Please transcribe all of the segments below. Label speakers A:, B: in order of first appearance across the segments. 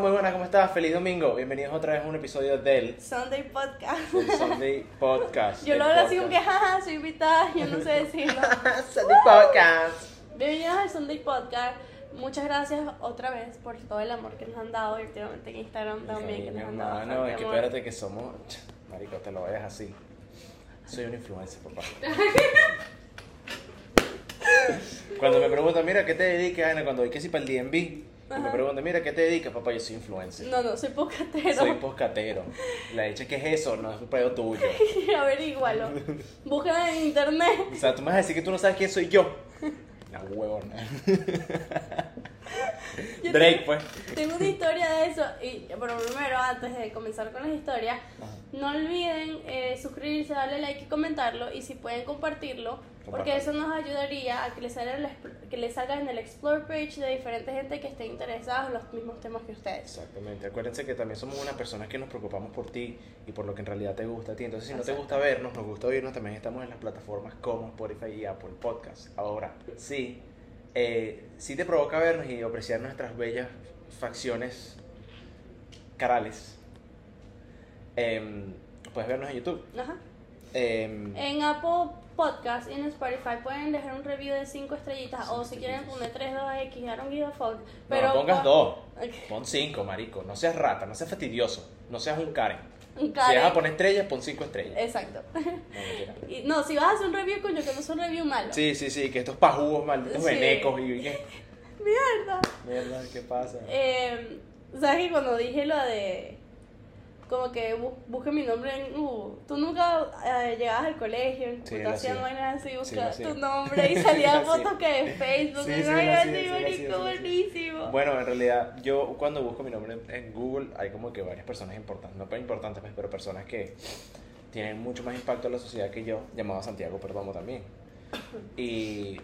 A: muy buenas, ¿cómo estás? Feliz domingo. Bienvenidos otra vez a un episodio del
B: Sunday Podcast.
A: del Sunday Podcast.
B: Yo lo hablo así como que, jaja, soy invitada, yo no sé decirlo.
A: Sunday Podcast.
B: Bienvenidos al Sunday Podcast. Muchas gracias otra vez por todo el amor que nos han dado y últimamente en Instagram también, que
A: Mi
B: nos han dado
A: es que espérate que somos. Marico, te lo vayas así. Soy un influencer, papá. Cuando me preguntan, mira, ¿qué te dedicas? Ana? Cuando voy que si para el DMV, y me preguntan, mira, ¿qué te dedicas? Papá, yo soy influencer.
B: No, no, soy podcastero.
A: Soy poscatero. La hecha, ¿qué es eso? No es un pedo tuyo.
B: Averígualo. Búsqueda en internet.
A: O sea, tú me vas a decir que tú no sabes quién soy yo. La huevona.
B: Yo
A: Drake, pues.
B: Tengo una historia de eso, y, pero primero, antes de comenzar con las historias, no olviden eh, suscribirse, darle like y comentarlo, y si pueden compartirlo, porque eso nos ayudaría a que les, salga el que les salga en el Explore page de diferente gente que esté interesada en los mismos temas que ustedes.
A: Exactamente. Acuérdense que también somos unas personas que nos preocupamos por ti y por lo que en realidad te gusta a ti. Entonces, si no te gusta vernos, nos gusta oírnos, también estamos en las plataformas como Spotify y Apple Podcast. Ahora, sí, eh, sí te provoca vernos y apreciar nuestras bellas facciones carales. em, puedes vernos en YouTube.
B: Ajá.
A: Em,
B: En Apple Podcast en Spotify pueden dejar un review de 5 estrellitas, o si quieren poner 3, 2X, I don't give a fuck. Pero
A: no pongas
B: pon-
A: dos,
B: Ok.
A: pon cinco, marico. No seas rata, no seas fastidioso, no seas un Karen.
B: Un
A: Si
B: Karen.
A: vas a poner estrellas, pon cinco estrellas.
B: Exacto.
A: No.
B: Y, no, si vas a hacer un review, coño, que no es un review malo.
A: Sí, sí, sí, que estos pajugos malditos
B: Sí.
A: venecos y que...
B: Mierda.
A: Mierda, ¿qué pasa?
B: Eh, ¿Sabes que cuando dije lo de. Como que bu- busque mi nombre en Google. Tú nunca eh, llegabas al colegio, en
A: Sí,
B: computación,
A: hacía.
B: vainas así,
A: Sí,
B: buscabas tu nombre y
A: Sí,
B: salían fotos que de Facebook.
A: Sí, sí,
B: así,
A: sí, sí,
B: buenísimo.
A: Bueno, en realidad, yo cuando busco mi nombre en Google, hay como que varias personas importantes, no tan importantes, pero personas que tienen mucho más impacto en la sociedad que yo, llamado Santiago Perdomo también. Y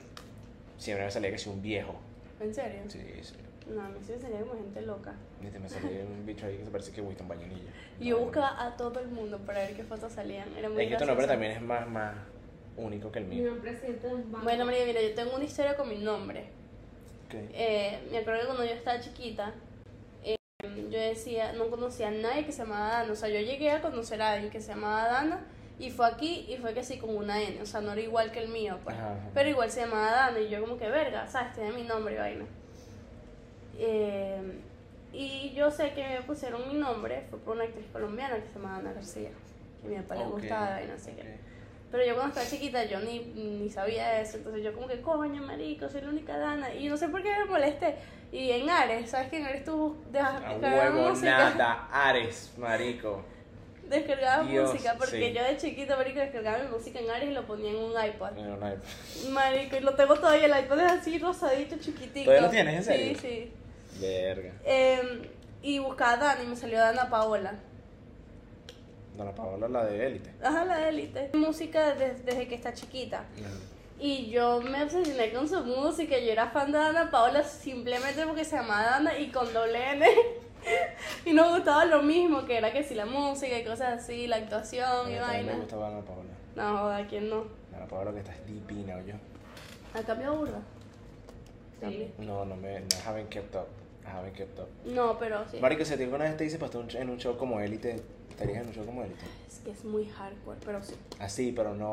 A: siempre me salía que soy un viejo.
B: ¿En serio?
A: Sí, sí.
B: No, a mí sí me salía como gente loca.
A: Viste, me salía un bicho ahí que se parece que Winston.
B: Y yo buscaba a todo el mundo para ver qué fotos salían. Era muy
A: Es que tu nombre también es más, más único que el
C: Mi
A: mío.
C: nombre es.
B: Bueno, María, mira, yo tengo una historia con mi nombre. Eh, me acuerdo que cuando yo estaba chiquita, eh, yo decía, no conocía a nadie que se llamaba Dana. O sea, yo llegué a conocer a alguien que se llamaba Dana y fue aquí y fue que sí con una N. O sea, no era igual que el mío, pues.
A: Ajá, ajá.
B: Pero igual se llamaba Dana y yo como que verga, ¿sabes? Tiene mi nombre y vaina. Eh, y yo sé que me pusieron mi nombre fue por una actriz colombiana que se llama Ana García. Que a mi papá le
A: Ok,
B: gustaba y no sé qué.
A: ok.
B: Pero yo cuando estaba chiquita yo ni, ni sabía eso, entonces yo como que, coño, marico, soy la única Dana. Y no sé por qué me molesté. Y en Ares, ¿sabes que en Ares tú descargar
A: huevo,
B: música?
A: nada, Ares, marico.
B: Descargaba
A: Dios,
B: música, porque
A: sí.
B: yo de chiquita, marico, descargaba mi música en Ares y lo ponía en un iPod.
A: No, no hay-
B: Marico, y lo tengo todavía, el iPod es así rosadito, chiquitico.
A: ¿Todavía lo tienes, en serio?
B: Sí, sí.
A: Verga.
B: Em, y buscaba a Dana y me salió Dana Paola.
A: Dona Paola, la de élite.
B: Ajá, la de élite. Música desde, desde que está chiquita. Y yo me obsesioné con su música. Yo era fan de Dana Paola simplemente porque se llamaba Dana y con doble N. y nos gustaba lo mismo, que era que si la música y cosas así, la actuación y
A: A
B: vaina.
A: me gustaba Dana Paola.
B: No, joda, ¿quién no?
A: Dana Paola que está divina, yo.
B: ¿Ha cambiado burda?
C: Sí.
A: No, no me. No, haven't kept up. I haven't kept up.
B: No, pero sí.
A: Marico, si ti alguna vez te dice para estar en un show como élite, estarías en un show como élite.
B: Es que es muy hardcore, pero sí.
A: Así, pero no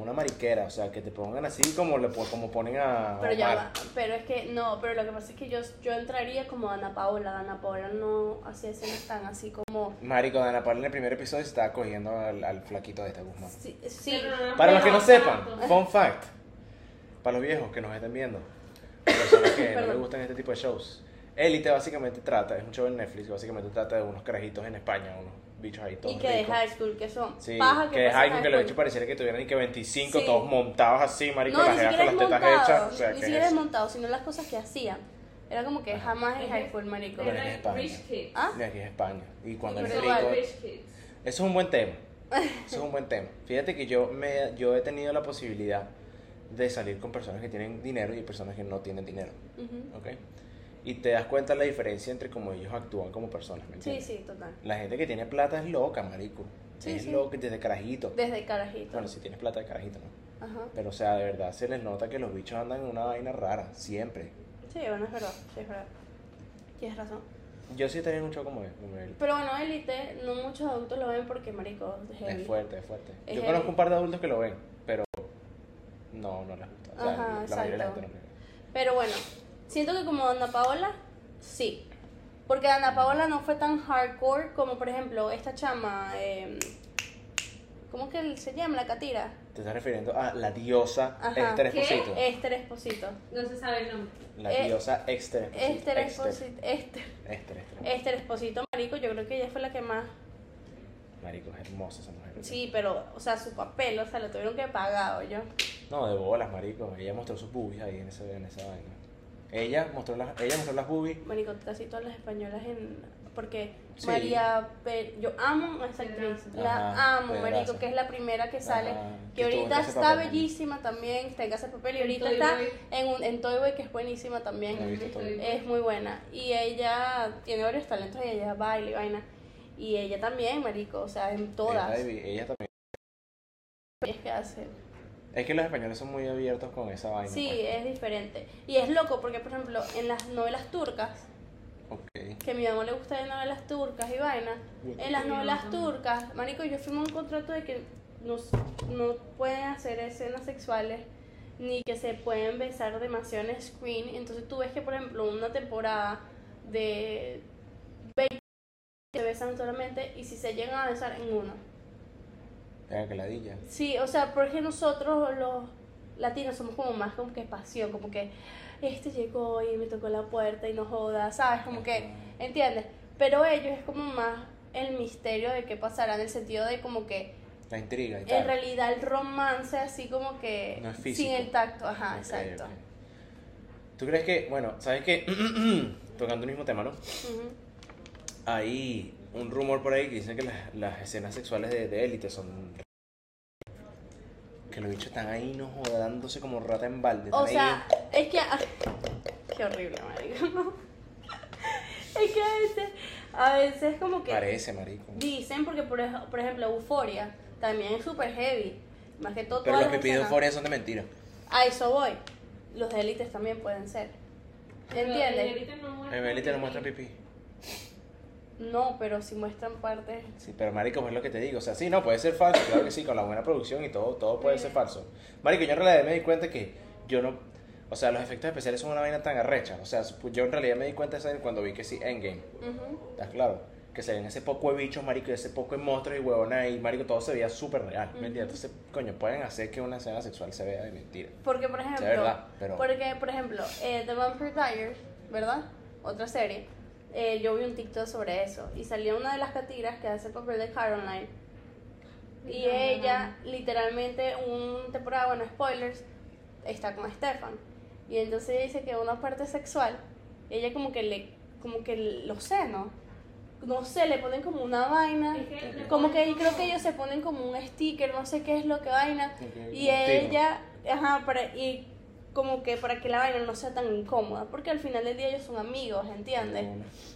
A: una mariquera, o sea, que te pongan así como le como ponen a
B: Pero ya va. Pero es que, no, pero lo que pasa es que yo, yo entraría como Dana Paola. Dana Paola no hacía escenas tan así como.
A: Marico, Dana Paola en el primer episodio se estaba cogiendo al, al flaquito de esta Guzmán.
B: Sí, sí.
C: Pero no-
A: Para los que no
C: no
A: sepan, fun fact, para los viejos que nos estén viendo, personas que no
B: Perdón.
A: gustan este tipo de shows, Élite básicamente trata, es un show en Netflix, básicamente trata de unos carajitos en España, unos bichos ahí todos
B: Y que de high school, que son
A: Sí,
B: paja
A: que es
B: pasan
A: algo
B: high
A: que los
B: school.
A: bichos pareciera que tuvieran ni que 25,
B: Sí.
A: todos montados así, marico,
B: No,
A: las
B: ni
A: jeas
B: siquiera
A: con las tetas
B: montado,
A: hechas, o sea,
B: ni
A: ¿qué
B: siquiera
A: es
B: es
A: eso?
B: montado, sino las cosas que hacían. Era como que
A: Ajá.
B: jamás es high school, marico.
A: Pero
C: Era
A: en España.
C: Rich Kids.
B: ¿Ah?
A: De aquí es España. Y cuando es rico. Eso es un buen tema. Eso es un buen tema. Fíjate que yo, me, yo he tenido la posibilidad de salir con personas que tienen dinero y personas que no tienen dinero.
B: Ujú.
A: ¿Ok? Y te das cuenta la diferencia entre cómo ellos actúan como personas. ¿me
B: Sí,
A: entiendes?
B: sí, total.
A: La gente que tiene plata es loca, marico.
B: Sí,
A: es
B: sí.
A: loca desde carajito.
B: Desde carajito.
A: Bueno, si tienes plata de carajito, ¿no?
B: Ajá.
A: Pero, o sea, de verdad se les nota que los bichos andan en una vaina rara, siempre.
B: Sí, bueno, es verdad, sí, es verdad. Tienes razón.
A: Yo sí tenía un show como él. Como él.
B: Pero bueno, Elite, no muchos adultos lo ven porque, marico, es.
A: Es fuerte, es fuerte.
B: Es
A: Yo
B: heavy.
A: conozco un par de adultos que lo ven, no, no les gusta. O sea,
B: Ajá,
A: la mayoría de la
B: exacto.
A: gente no
B: Pero bueno, siento que como Ana Paola, sí. Porque Ana Paola no fue tan hardcore como, por ejemplo, esta chama. eh, ¿Cómo que se llama? La catira.
A: Te estás refiriendo a la diosa
B: Ajá.
A: Esther. Esposito.
B: Esther Esposito.
C: No se sabe el nombre.
A: La
B: Eh,
A: diosa Esther Esposito.
B: Esther Esposito. Esther,
A: Esther, Esther.
B: Esther Esposito, marico, yo creo que ella fue la que más.
A: Marico, es hermosa esa mujer.
B: Sí, pero, o sea, su papel, o sea, lo tuvieron que pagar, yo.
A: No, de bolas, marico. Ella mostró sus boobies ahí en, ese, en esa vaina. Ella mostró las, ella mostró las boobies.
B: Marico, casi todas las españolas en. Porque
A: Sí.
B: María. Pe- yo amo a esa actriz. La
A: Ajá,
B: amo,
A: Pedraza.
B: marico, que es la primera que sale.
A: Ajá,
B: Que ahorita está
A: Papel.
B: bellísima también. Está en Casa de Papel. Y ahorita
C: Toy
B: está
C: Boy.
B: en, un, en Toy Boy, que es buenísima también. Es muy buena. Y ella tiene varios talentos. Y ella baila y vaina. Y ella también, marico. O sea, en todas.
A: Ella, ella también.
B: Es que hace.
A: Es que los españoles son muy abiertos con esa vaina.
B: Sí,
A: pues.
B: es diferente. Y es loco porque, por ejemplo, en las novelas turcas. Que a mi mamá le gusta de novelas turcas y vaina. En las novelas turcas, marico, yo firmé un contrato de que no, no pueden hacer escenas sexuales ni que se pueden besar demasiado en screen. Entonces tú ves que, por ejemplo, una temporada de 20 se besan solamente y si se llegan a besar en uno.
A: Venga, que ladilla.
B: Sí, o sea, porque nosotros los latinos somos como más como que pasión, como que este llegó y me tocó la puerta y no joda, ¿sabes? Como que, ¿entiendes? Pero ellos es como más el misterio de qué pasará en el sentido de como que
A: La intriga y
B: en realidad el romance así como que
A: No es físico.
B: sin el tacto, ajá, exacto.
A: ¿Tú crees que, bueno, sabes que, tocando el mismo tema, ¿no? Hay un rumor por ahí que dice que las, las escenas sexuales de, de élite son. Que los bichos están ahí, no joda, dándose como rata en balde.
B: O sea,
A: ahí-
B: es que ah, qué horrible, marico. es que a veces a veces como que
A: Parece, marico.
B: Dicen porque, por, por ejemplo, Euforia también es súper heavy. Más que todo
A: Pero los pipí de euforia son de mentira.
B: A eso voy. Los de élites también pueden ser. ¿Entiendes?
C: en
A: élite no muestra pipí.
B: No, pero si muestran partes.
A: Sí, pero marico, pues es lo que te digo. O sea, sí, no, puede ser falso, claro que sí, con la buena producción y todo, todo puede ser falso. Marico, yo en realidad me di cuenta que yo no. O sea, los efectos especiales son una vaina tan arrecha. O sea, yo en realidad me di cuenta de eso cuando vi que sí, Endgame. ¿Estás claro? Que se ven ese poco de bichos, marico, y ese poco de monstruos y huevonas y marico, todo se veía súper real. ¿Me entiendes? Entonces, coño, pueden hacer que una escena sexual se vea de mentira.
B: Porque, por ejemplo.
A: verdad, pero-
B: Porque, por ejemplo, eh, The Vampire Diaries, ¿verdad? Otra serie. Eh, yo vi un TikTok sobre eso. Y salió una de las catiras que hace el papel de Caroline. Y
C: No, no,
B: ella, literalmente, un temporada, bueno, spoilers, está con Stefan. Y entonces dice que una parte sexual, ella como que le, como que los senos, no sé, le ponen como una vaina.
C: Es que
B: Como que
C: ponen
B: creo que ellos se ponen como un sticker, no sé qué es lo que vaina.
A: Ok,
B: Y ella, ajá, para, y como que para que la vaina no sea tan incómoda, porque al final del día ellos son amigos, ¿entiendes?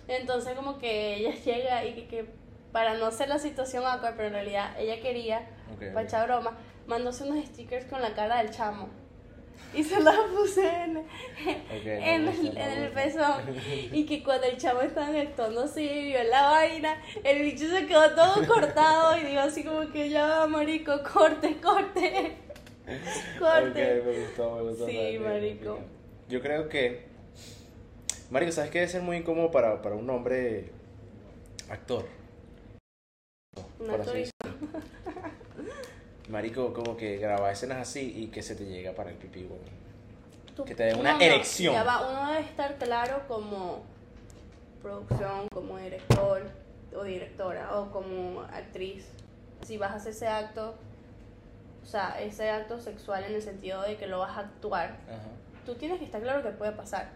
B: Entonces como que ella llega y que, que para no hacer la situación awkward, pero en realidad ella quería,
A: Ok,
B: para echar broma, mandóse unos stickers con la cara del chamo. Y se las puse en, en, el, en el pezón. Y que cuando el chamo estaba actuando así, vio la vaina, el bicho se quedó todo cortado y digo así como que ya va, marico, corte, corte. Corte.
A: Me gustó, me gustó.
B: Sí, marico.
A: Yo creo que. Marico, ¿sabes qué debe ser muy incómodo para, para un hombre actor?
B: Un
A: Por así
B: actor y-
A: decirlo. Marico, como que grabar escenas así y que se te llega para el pipí.
B: Tú-
A: Que te dé una
B: no,
A: erección.
B: Ya va, uno debe estar claro como producción, como director o directora o como actriz. Si vas a hacer ese acto, o sea, ese acto sexual en el sentido de que lo vas a actuar,
A: Ajá.
B: tú tienes que estar claro que puede pasar.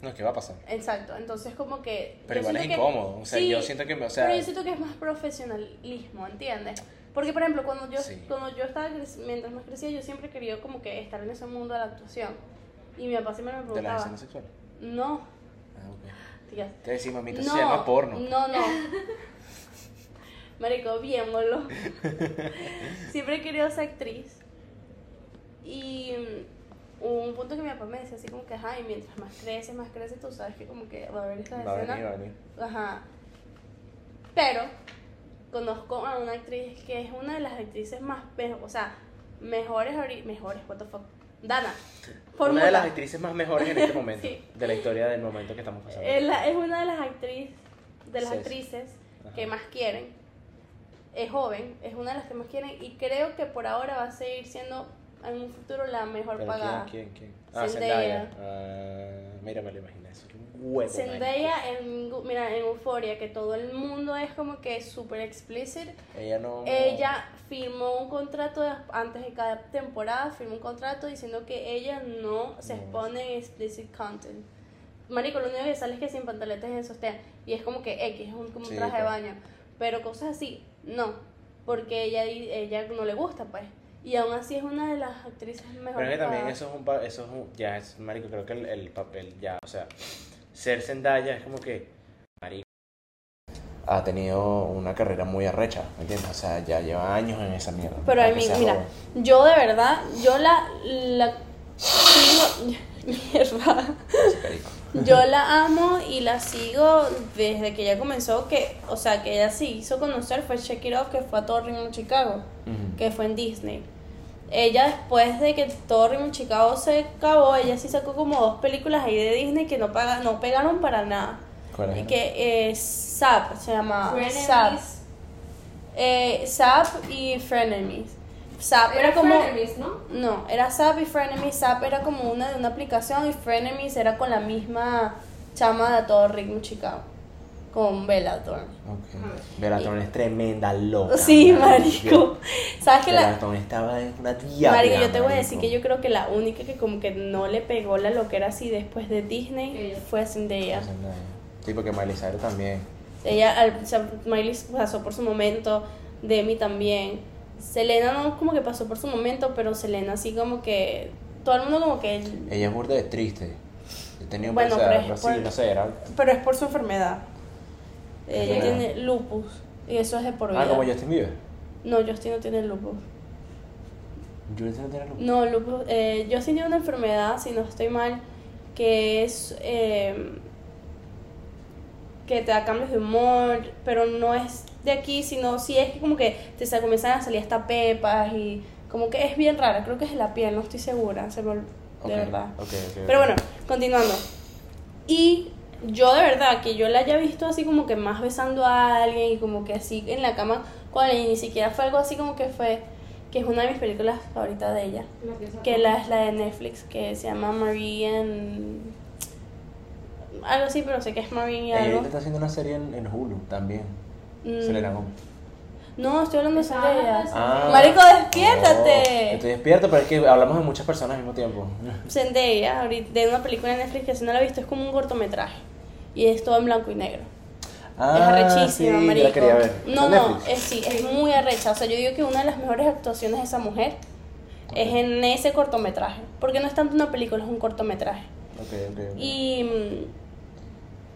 A: No, ¿qué va a pasar?
B: Exacto, entonces como que...
A: Pero igual es
B: que-
A: incómodo. O sea,
B: Sí,
A: yo siento que, o sea,
B: pero yo siento que es más profesionalismo, ¿entiendes? Porque, por ejemplo, cuando yo,
A: Sí.
B: cuando yo estaba, mientras más crecía, yo siempre quería como que estar en ese mundo de la actuación. Y mi papá siempre me
A: de
B: preguntaba,
A: escenas sexuales.
B: no,
A: Ah, ok. Te decía, mamita,
B: no,
A: se llama porno.
B: no, no. Marico, bien, boludo. siempre he querido ser actriz. Y mm, hubo un punto que mi papá me decía así como que, ajá, y mientras más creces, más creces, tú sabes que como que va a haber esta
A: Va a
B: escena.
A: venir, va a venir.
B: Ajá. Pero conozco a una actriz que es una de las actrices más, o sea, mejores, mejores, what the fuck. Dana.
A: Una
B: fórmula.
A: de las actrices más mejores en este momento,
B: Sí.
A: de la historia del momento que estamos pasando.
B: Es, una de las actrices, de las actrices
A: Ajá.
B: que más quieren. Es joven, es una de las que más quieren y creo que por ahora va a seguir siendo en un futuro la mejor
A: ¿Pero
B: pagada.
A: quién, quién, quién? Ah,
B: Zendaya.
A: Zendaya. Ah, mira, me lo imaginé. Eso es un huevo.
B: Zendaya en, mira, en Euphoria, que todo el mundo es como que súper explicit.
A: marico. Ella no...
B: Ella firmó un contrato de- antes de cada temporada, firmó un contrato diciendo que ella no se
A: No.
B: expone en explicit content. Marico, lo único que sale es que sin pantaletas en sostén. Y es como que X, es un, como un
A: Sí,
B: traje de
A: pues.
B: baño. Pero cosas así, no. Porque ella, ella no le gusta, pues. Y aún así es una de las actrices mejores.
A: Pero es que también eso es un... Eso es un ya es, marico, creo que el, el papel ya, o sea, ser Zendaya es como que... Marico. Ha tenido una carrera muy arrecha, ¿me entiendes? O sea, ya lleva años en esa mierda.
B: Pero a mí, mira,
A: joven.
B: yo de verdad, yo la, mierda. Yo la amo y la sigo desde que ella comenzó, que, o sea, que ella sí hizo conocer fue Shake It Off, que fue a ritmo en Chicago, que fue en Disney. Ella después de que ritmo en Chicago se acabó, ella sí sacó como dos películas ahí de Disney que no, paga, no pegaron para nada.
A: ¿Cuál
B: Y
A: es?
B: que eh, Zap se llama. Zap. Eh, Zap y Frenemies. Zap era,
C: Era
B: como.
C: Frenemies, ¿no?
B: No, era Zap y Frenemies. Zap era como una de una aplicación y Frenemies era con la misma chama de a todo ritmo Chicago. Con Bellator.
A: Ok. Bellator es tremenda loca.
B: Sí, marico. ¿Sabes que la,
A: Bellator estaba en una diabla.
B: Marico, yo te voy a decir que yo creo que la única que como que no le pegó la loquera así después de Disney
C: Ella.
B: fue Zendaya.
A: Zendaya. Sí, porque Miley Cyrus también.
B: Ella, al- o sea, Miley pasó por su momento, Demi también. Selena no como que pasó por su momento, pero Selena así como que todo el mundo como que,
A: Ella es burda de triste. Tenía un
B: Bueno, pero es
A: así,
B: por-
A: no sé, era...
B: pero es por su enfermedad. Ella
A: enfermedad?
B: tiene lupus y eso es de por vida.
A: Ah, como Justin Bieber.
B: No, Justin no tiene lupus.
A: Justin no tiene lupus.
B: No, lupus, eh, Justin tiene una enfermedad, si no estoy mal, que es eh, que te da cambios de humor, pero no es de aquí, sino sí es que como que te comienzan a salir hasta pepas y como que es bien rara, creo que es de la piel, no estoy segura, se me de verdad. Pero bueno, continuando. Y yo de verdad que yo la haya visto así como que más besando a alguien y como que así en la cama con y ni siquiera fue algo así como que fue, que es una de mis películas favoritas de ella
C: La que
B: la, es la de Netflix, que se llama Marian... Algo así, pero sé que es Marian y
A: Ella
B: algo.
A: ahorita está haciendo una serie en, en Hulu también.
B: Mm,
A: Selena.
B: No, estoy hablando de Zendaya.
C: Zendaya.
B: Marico,
A: No,
B: despiértate.
A: estoy despierto, pero es que hablamos de muchas personas al mismo tiempo.
B: Zendaya, ahorita, de una película de Netflix que si no la he visto, es como un cortometraje. Y es todo en blanco y negro. es arrechísima,
A: sí, yo
B: marico.
A: la quería ver.
B: No,
A: ¿Está en
B: no, es, sí, es muy arrecha. O sea, yo digo que una de las mejores actuaciones de esa mujer es en ese cortometraje. Porque no es tanto una película, es un cortometraje.
A: Ok, ok, ok.
B: Y, mm,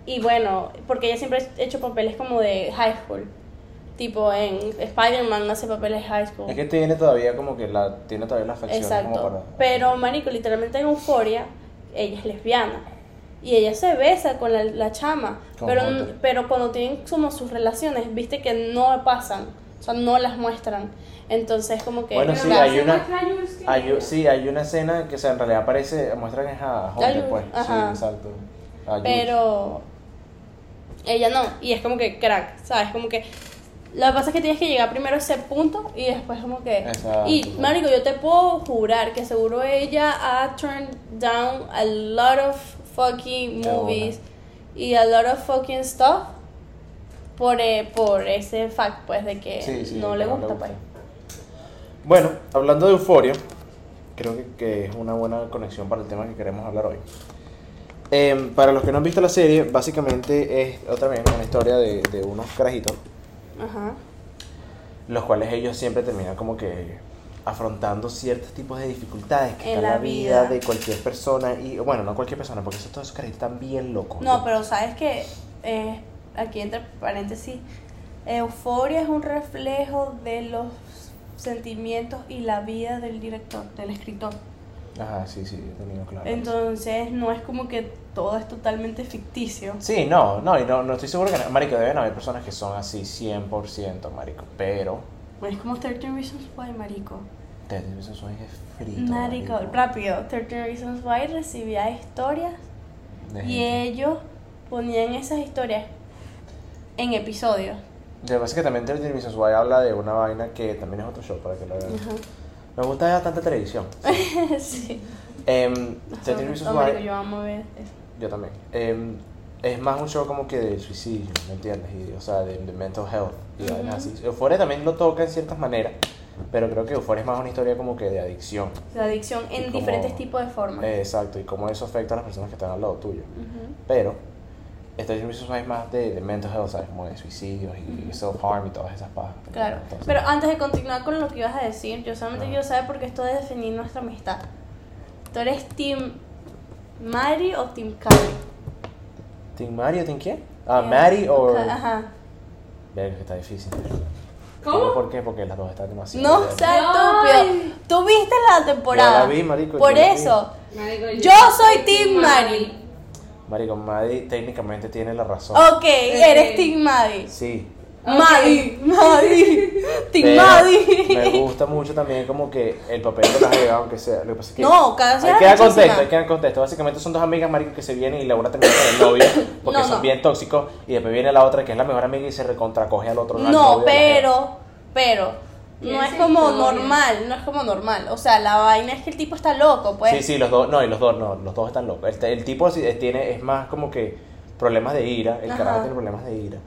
B: y bueno, porque ella siempre ha hecho papeles como de high school. Tipo en Spider-Man hace papeles high school.
A: Es que tiene todavía como que la tiene todavía la facción como
B: Exacto.
A: para...
B: Pero, Marico, literalmente en Euforia, ella es lesbiana. Y ella se besa con la, la chama.
A: Con
B: Pero,
A: Hunter.
B: pero cuando tienen como sus relaciones, viste que no pasan. O sea, no las muestran. Entonces, como que.
A: Bueno, sí, hay una- Hay, sí, hay una escena que o sea, en realidad aparece, muestra que es a Hunter, pues.
B: ajá.
A: Sí, exacto. A Jules.
B: Pero ella no, y es como que crack, ¿sabes? Como que lo que pasa es que tienes que llegar primero a ese punto y después como que...
A: Exacto.
B: Y, Marico, yo te puedo jurar que seguro ella ha turned down a lot of fucking movies y a lot of fucking stuff por, eh, por ese fact, pues, de que
A: Sí, sí,
B: no le gusta, pues.
A: Bueno, hablando de euforia, creo que, que es una buena conexión para el tema que queremos hablar hoy. Em, para los que no han visto la serie, básicamente es otra vez una historia de, de unos carajitos,
B: Ajá.
A: los cuales ellos siempre terminan como que afrontando ciertos tipos de dificultades que
B: En
A: está
B: la
A: la vida,
B: vida.
A: de cualquier persona, y bueno, no cualquier persona, porque esos, todos esos carajitos están bien locos.
B: No, pero sabes que eh, aquí entre paréntesis, Euforia es un reflejo de los sentimientos y la vida del director, del escritor.
A: Ajá, sí, sí, he tenido claro.
B: Entonces no es como que todo es totalmente ficticio.
A: Sí, no, no, y no, no estoy seguro que, marico, deben haber personas que son así 100%, marico, pero...
B: Bueno, es como 13 Reasons Why, marico.
A: Te digo, eso es frito.
B: Marico, rápido. 13 Reasons Why recibía historias y ellos ponían esas historias en episodios.
A: Lo que pasa es que también 13 Reasons Why habla de una vaina que también es otro show para que lo vean. Me gusta ya tanta televisión.
B: sí.
A: 13 Reasons
B: No,
A: Why,
B: yo amo ver eso.
A: yo también. Em, es más un show como que de suicidio, ¿me entiendes? Y, o sea, de, de mental health y vainas así. Euphoria también lo toca en ciertas maneras, pero creo que Euphoria es más una historia como que de adicción.
B: La adicción en diferentes tipos de formas.
A: Eh, exacto, y cómo eso afecta a las personas que están al lado tuyo.
B: Ujú.
A: Pero, este servicio es más de, de mental health, ¿sabes? Como de suicidios y self-harm y todas esas pajas.
B: Claro.
A: Entonces,
B: Pero antes de continuar con lo que ibas a decir, yo solamente
A: Ajá.
B: quiero saber porque esto debe definir nuestra amistad. ¿Tú eres Team Mari o Team Cali?
A: ¿Team Mario, Team quién? Ah, Maddie o...
B: Ajá.
A: Verga, que está difícil.
C: ¿Cómo?
A: ¿Por qué? Porque las dos están demasiado...
B: No
C: Ay.
B: estúpido. Tú viste la temporada.
A: Yo la vi, marico,
B: Por
A: yo la vi.
B: eso.
C: Marico,
B: Yo soy Team Mari.
A: Marico, Maddie técnicamente tiene la razón.
B: Ok, eres Team Madi.
A: Sí.
B: Madi, Madi. Team
A: pero
B: Madi.
A: Me gusta mucho también como que el papel de las Eva, aunque sea... Lo que pasa es que...
B: No, cada
A: Hay
B: vez
A: que dar contexto, hay que dar contexto. Básicamente son dos amigas, marico, que se vienen y la una termina con el novio porque
B: No,
A: son
B: no.
A: bien tóxicos y después viene la otra que es la mejor amiga y se recontracoge al otro. al
B: No,
A: novio la jeva.
B: pero, pero, no es como
C: historia.
B: normal, no es como normal. O sea, la vaina es que el tipo está loco, pues.
A: Sí, sí, los dos, no, y los dos, no, los dos están locos. El, el tipo sí, eh, tiene, es más como que problemas de ira, el
B: Ajá.
A: carajo tiene problemas de ira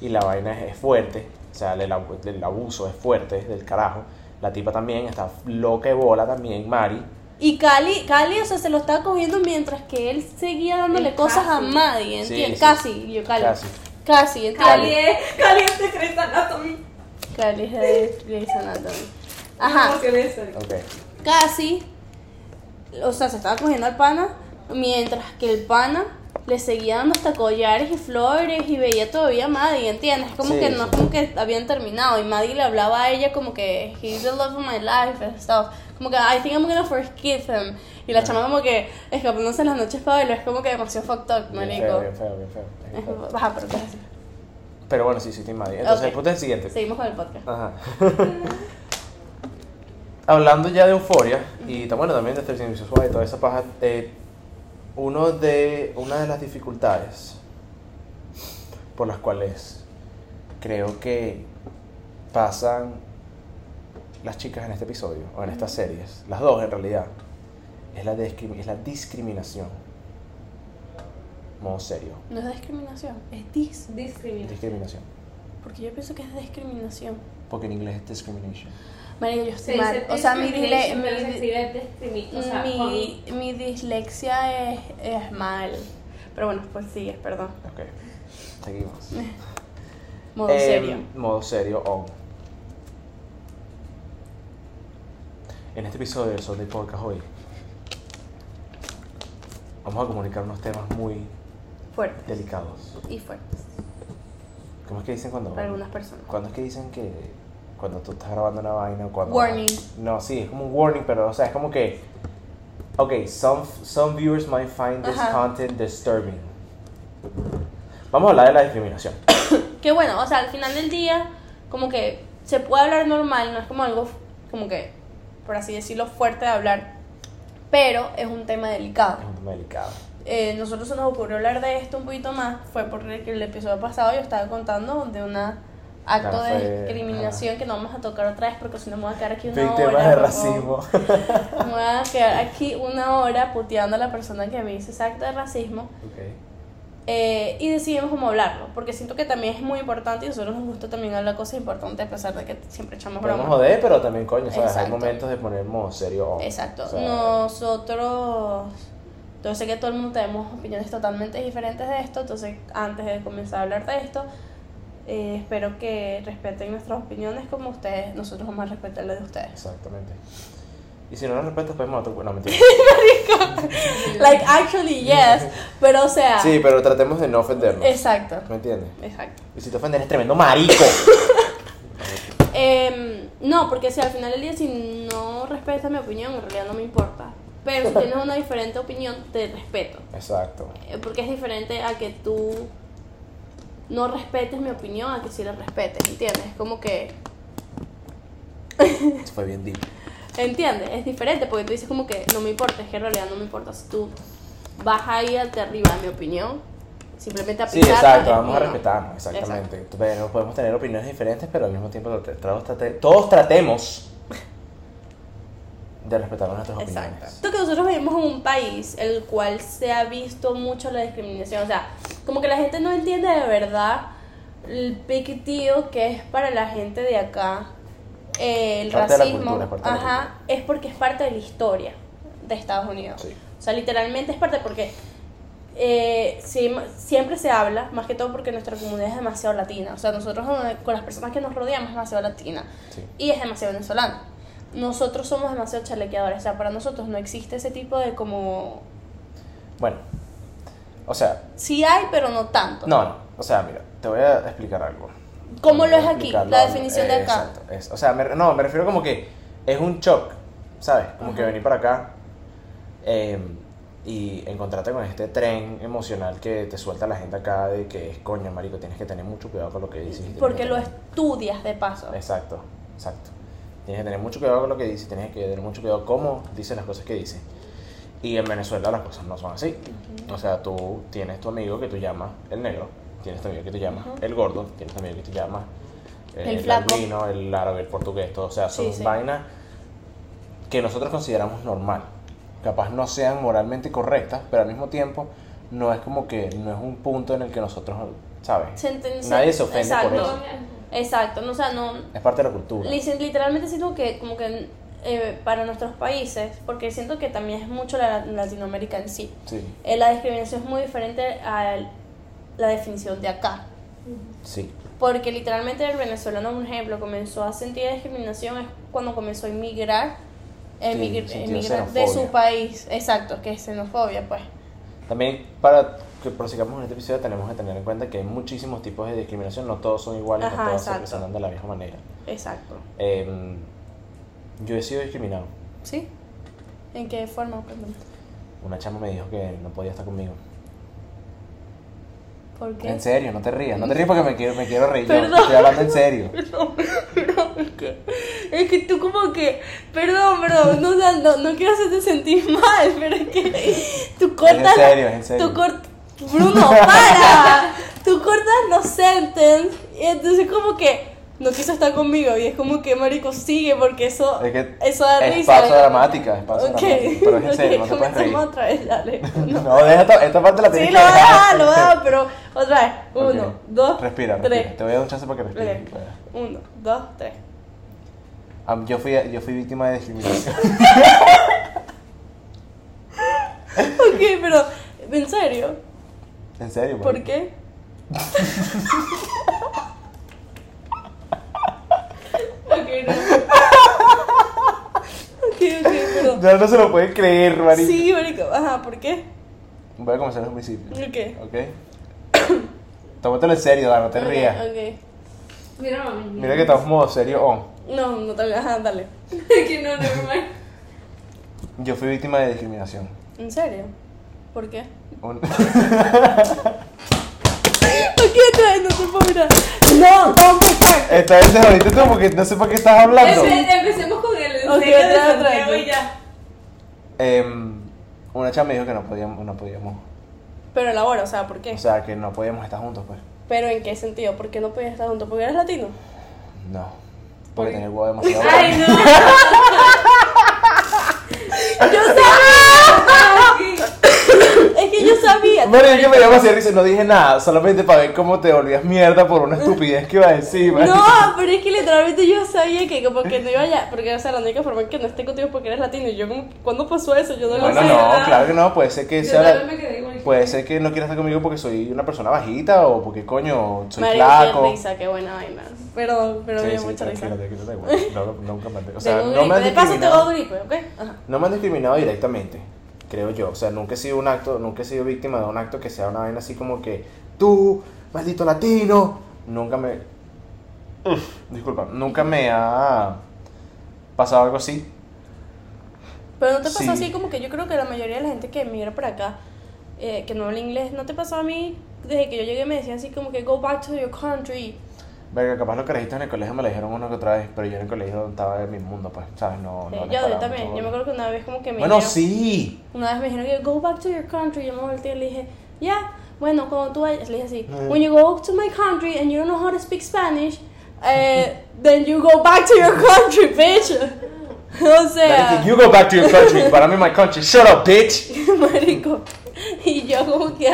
A: y la vaina es, es fuerte, o sea, el, abu- el abuso es fuerte del carajo. La tipa también está loca de bola también, Mari.
B: Y Cali, Cali, o sea, se lo estaba cogiendo mientras que él seguía dándole
C: El
B: cosas a
C: casi.
B: Maddie, ¿entiendes?
A: sí.
B: Casi, yo Cali.
A: Casi.
B: Casi, ¿entiendes?
C: Cali es, Cali es Grey's
B: Cali es de Grey's Anatomy. Ajá, casi, o sea, se estaba cogiendo al pana, mientras que el pana le seguía dando hasta collares y flores y veía todavía a Maddie, ¿entiendes? Como
A: Sí,
B: que no
A: sí.
B: es como que habían terminado y Maddie le hablaba a ella como que he's the love of my life and stuff. Como que I think I'm gonna forgive him. Y la chama como que escapándose en las noches para verlo es como que demasiado fucked up,
A: Bien
B: marico.
A: feo, bien feo, bien feo. bien feo.
B: Es- Baja, pero ¿qué es así?
A: Pero bueno, sí, sí, Team Maddie. Entonces
B: Ok.
A: el punto es el siguiente.
B: Seguimos con el podcast.
A: Ajá. Hablando ya de euforia y bueno, también de 13 Reasons Why y toda esa paja, eh, uno de, una de las dificultades por las cuales creo que pasan las chicas en este episodio o en estas series, las dos en realidad, es la, es la discriminación. Modo serio.
B: No es discriminación, es dis.
C: Discriminación.
A: Discriminación.
B: Porque yo pienso que es discriminación.
A: Porque en inglés es discrimination.
B: María, yo estoy mal. O sea, mi,
C: discrimination,
B: disle-
C: o sea,
B: mi, mi dislexia es, es mal. Pero bueno, pues sigues, perdón.
A: Ok, seguimos.
B: Modo
A: Em,
B: serio.
A: Modo serio on. En este episodio del Sunday Podcast hoy vamos a comunicar unos temas muy
B: Fuertes.
A: delicados.
B: Y fuertes.
A: ¿Cómo es que dicen cuando?
B: Para algunas personas.
A: ¿Cuándo es que dicen que cuando tú estás grabando una vaina o cuando
B: Warning.
A: No, sí, es como un warning, pero o sea, es como que Ok, some some viewers might find this
B: Ajá.
A: content disturbing. Vamos a hablar de la discriminación.
B: Que bueno, o sea, al final del día, como que se puede hablar normal, no es como algo, como que, por así decirlo, fuerte de hablar. Pero es un tema delicado.
A: Es un tema delicado.
B: Eh, nosotros se nos ocurrió hablar de esto un poquito más fue porque el episodio pasado yo estaba contando de una acto
A: Ah,
B: de discriminación que no vamos a tocar otra vez porque si no me voy a quedar aquí una
A: Víctimas
B: hora
A: de racismo.
B: me voy a quedar aquí una hora puteando a la persona que me hizo ese acto de racismo
A: Ok.
B: eh, y decidimos cómo hablarlo porque siento que también es muy importante y a nosotros nos gusta también hablar cosas importantes a pesar de que siempre echamos bromas
A: joder, pero también, coño, ¿sabes? Hay
B: Exacto.
A: momentos de poner modo serio.
B: Exacto.
A: O sea,
B: Nosotros, yo sé que todo el mundo tenemos opiniones totalmente diferentes de esto, entonces antes de comenzar a hablar de esto, eh, espero que respeten nuestras opiniones como ustedes, nosotros vamos a respetar las de ustedes.
A: Exactamente. Y si no nos respetas, pues otro. No, mentira.
B: Like, actually, yes, pero o sea,
A: Sí, pero tratemos de no ofendernos.
B: exacto,
A: ¿Me entiendes?
B: exacto.
A: Y si te ofendes, eres tremendo marico.
B: Em, no, porque si al final del día, si no respeta mi opinión, en realidad no me importa. Pero si tienes una diferente opinión, te respeto.
A: Exacto.
B: Eh, Porque es diferente a que tú no respetes mi opinión a que sí la respetes, ¿entiendes? Es como que,
A: Eso fue bien deep.
B: ¿entiendes? Es diferente porque tú dices como que no me importa, es que en realidad no me importa. Si tú vas ahí a arriba de mi opinión, simplemente a
A: Sí, exacto, vamos a respetarnos, exactamente. Pero podemos tener opiniones diferentes, pero al mismo tiempo todos tratemos de respetar nuestras
B: Exacto.
A: opiniones.
B: Siento que nosotros vivimos en un país el cual se ha visto mucho la discriminación. O sea, como que la gente no entiende de verdad el big deal que es para la gente de acá eh, el
A: Parte de la
B: racismo.
A: cultura, de la
B: ajá, es porque es parte de la historia de Estados Unidos.
A: Sí.
B: O sea, literalmente es parte porque eh, sí, siempre se habla, más que todo porque nuestra comunidad es demasiado latina. O sea, nosotros eh, con las personas que nos rodeamos es demasiado latina
A: Sí.
B: y es demasiado venezolana. Nosotros somos demasiado chalequeadores, o sea, para nosotros no existe ese tipo de como...
A: Bueno, o sea,
B: Sí hay, pero no tanto.
A: no, no, o sea, mira, te voy a explicar algo.
B: ¿Cómo lo es aquí? La definición de acá.
A: exacto, es- o sea, me- no, me refiero como que es un shock, ¿sabes? Como que venir para acá eh, y encontrarte con este tren emocional que te suelta la gente acá de que es coño, marico, tienes que tener mucho cuidado con lo que dices.
B: Porque
A: que
B: lo estudias de paso.
A: Exacto, exacto. Tienes que tener mucho cuidado con lo que dices, tienes que tener mucho cuidado cómo dices las cosas que dices. Y en Venezuela las cosas no son así. O sea, tú tienes tu amigo que tú llamas el negro, tienes tu amigo que tú llamas el gordo, tienes tu amigo que tú llamas eh,
B: El
A: albino, el árabe, el portugués, todo. O sea, son
B: Sí, sí.
A: vainas que nosotros consideramos normal. Capaz no sean moralmente correctas, pero al mismo tiempo no es como que no es un punto en el que nosotros, ¿sabes? Nadie se ofende por
B: Exacto.
A: eso.
B: Exacto, no, o sea, no...
A: Es parte de la cultura.
B: Literalmente siento que como que eh, para nuestros países, porque siento que también es mucho la Latinoamérica en sí,
A: Sí,
B: eh, la discriminación es muy diferente a la definición de acá.
A: sí.
B: Porque literalmente el venezolano, por ejemplo, comenzó a sentir discriminación es cuando comenzó a emigrar, emigr-
A: sintió
B: emigrar de su país, exacto, que es xenofobia, pues.
A: También para que prosigamos en este episodio tenemos que tener en cuenta que hay muchísimos tipos de discriminación, no todos son iguales,
B: Ajá,
A: no todos se
B: exacto.
A: presentan de la misma manera.
B: Exacto.
A: Eh, yo he sido discriminado.
B: ¿Sí? ¿En qué forma?
A: Una chama me dijo que no podía estar conmigo.
B: ¿Por qué?
A: En serio, no te rías, no te rías porque me quiero, me quiero reír. yo,
B: Perdón.
A: estoy hablando en serio.
B: Es que tú como que, perdón, perdón, no, no, no, quiero hacerte sentir mal, pero es que tú cortas...
A: en serio, es en serio.
B: Tú cortas... Bruno, para. Tú cortas los sentences y entonces como que no quiso estar conmigo y es como que marico sigue porque eso
A: Es que
B: eso da
A: es
B: risa.
A: pausa dramática, es pausa
B: Ok,
A: dramática. Pero es en serio, no te puedes reír.
B: otra vez, dale.
A: No, deja esta, esta parte la tienes
B: Sí,
A: que
B: lo
A: dejar.
B: dejar, lo voy a dejar, pero otra vez. Uno, dos,
A: Respira,
B: tres.
A: respira. Te voy a dar un chance para que respires.
B: Uno, dos, tres.
A: Ah, Yo fui, yo fui víctima de discriminación.
B: Ok, pero, ¿en serio?
A: En serio,
B: ¿Por
A: marico.
B: qué? ok, no. ok,
A: no se lo pueden creer, marico.
B: Sí, marico. Ajá, ¿por qué?
A: Voy a comenzar desde un principio.
B: Ok.
A: ¿Ok? Tómatelo en serio, no te rías.
B: Ok.
C: Mira, mami.
A: Mira que estamos modo serio on.
B: No, no te Ajá, dale.
C: que no, mind.
A: Yo fui víctima de discriminación.
B: ¿En serio? ¿Por qué?
A: Un-
B: no te puedo mirar. No, a empezar.
A: Esta vez te jodiste tú porque no sé por qué estás hablando.
C: Empe- empecemos con el en
B: Ok,
C: de
B: otra vez, otra
C: Santiago
B: vez.
C: y ya.
A: Em, una chama me dijo que no podíamos, no podíamos,
B: Pero elabora, o sea, ¿por qué?
A: o sea, que no podíamos estar juntos, pues.
B: ¿Pero en qué sentido? ¿Por qué no podías estar juntos? ¿Porque eres latino?
A: No.
B: ¿Por
A: Porque
B: qué?
A: tenía el huevo demasiado
C: Ay, no.
B: ¡Yo sabía! es sabía.
A: Bueno, yo me dio demasiada risa, no dije nada, solamente para ver cómo te volvías mierda por una estupidez que iba a decir, marico.
B: No, pero es que literalmente yo sabía que como que no iba allá, porque o sea, la única forma en que no esté contigo es porque eres latino y yo como, ¿cuándo pasó eso? Yo no lo
A: Bueno,
B: sé.
A: no,
C: ¿verdad?
A: claro que no, puede ser que
C: Yo
A: sea la-
C: me quedé.
A: Puede ser que no quiera estar conmigo porque soy una persona bajita o porque coño soy
B: Marico,
A: flaco.
B: qué risa, qué buena vaina. Pero, pero me
A: Sí,
B: dio
A: sí,
B: mucha risa.
A: No, nunca me han- O sea, no me han
B: gripe. De paso tengo gripe, ¿ok? Ajá.
A: No me han discriminado directamente, creo yo. O sea, nunca he sido un acto, nunca he sido víctima de un acto que sea una vaina así como que tú, maldito latino. Nunca me. Uf, disculpa, nunca me ha pasado algo así.
B: Pero no te pasó
A: Sí.
B: así como que yo creo que la mayoría de la gente que emigra para acá, eh, que no habla inglés, ¿no te pasó a mí? Desde que yo llegué me decían así como que go back to your country.
A: Verga, capaz los carajitos en el colegio me lo dijeron una que otra vez, pero yo en el colegio estaba en mi mundo, pues, ¿sabes? No,
B: Sí,
A: no
B: yo, yo también,
A: mucho
B: yo me acuerdo que una vez como que me
A: Bueno,
B: dijeron-
A: sí.
B: Una vez me dijeron que go back to your country. Yo me volteé y le dije, yeah, bueno, cuando tú vayas, le dije así,
A: Eh.
B: when you go to my country and you don't know how to speak Spanish, eh, then you go back to your country, bitch. o sea,
A: Marico, You go back to your country, but I'm in my country. Shut up, bitch.
B: marico. Y yo como que,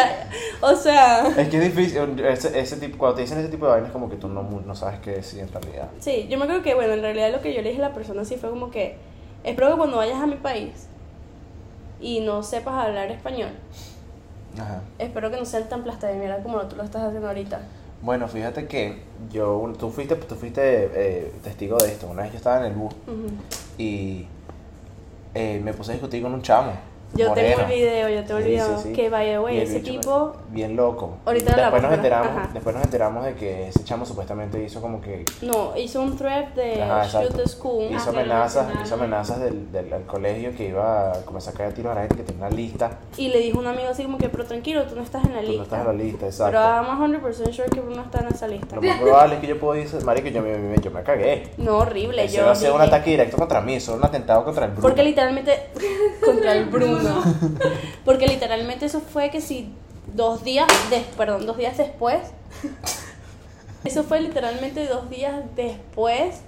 B: o sea,
A: Es que es difícil, ese, ese tipo, cuando te dicen ese tipo de vainas, como que tú no, no sabes qué decir en realidad.
B: sí, yo me creo que, bueno, en realidad lo que yo le dije a la persona sí fue como que, espero que cuando vayas a mi país y no sepas hablar español,
A: Ajá.
B: espero que no seas tan plasta de mierda como tú lo estás haciendo ahorita.
A: Bueno, fíjate que yo, tú fuiste, tú fuiste eh, testigo de esto. Una vez yo estaba en el bus
B: Ujú.
A: Y eh, me puse a discutir con un chamo.
B: Yo tengo
A: moreno.
B: el video, yo tengo el
A: Sí,
B: video.
A: sí, sí.
B: Que by the way, ese
A: bicho,
B: tipo.
A: Bien loco.
B: Ahorita
A: después nos,
B: pero-
A: enteramos,
B: ajá.
A: después nos enteramos de que ese chamo supuestamente hizo como que
B: No, hizo un thread de
A: Ajá,
B: Shoot the School.
A: hizo amenazas, hizo amenazas del, del al colegio que iba a comenzar a caer tiros a la gente que tenía una lista.
B: Y le dijo a un amigo así como que, pero tranquilo, tú no estás en la
A: Tú
B: lista.
A: no estás en la lista,
B: Pero
A: exacto.
B: I'm 100% sure que Bruno está en esa lista.
A: Lo más probable es que yo puedo decir, marico, yo me, me- yo me cagué.
B: No, horrible.
A: Eso
B: yo
A: iba a ser un ataque directo contra mí, era un atentado contra el Bruno.
B: Porque literalmente. contra el Bruno. Porque literalmente eso fue que si dos días. des- perdón, dos días después. eso fue literalmente dos días después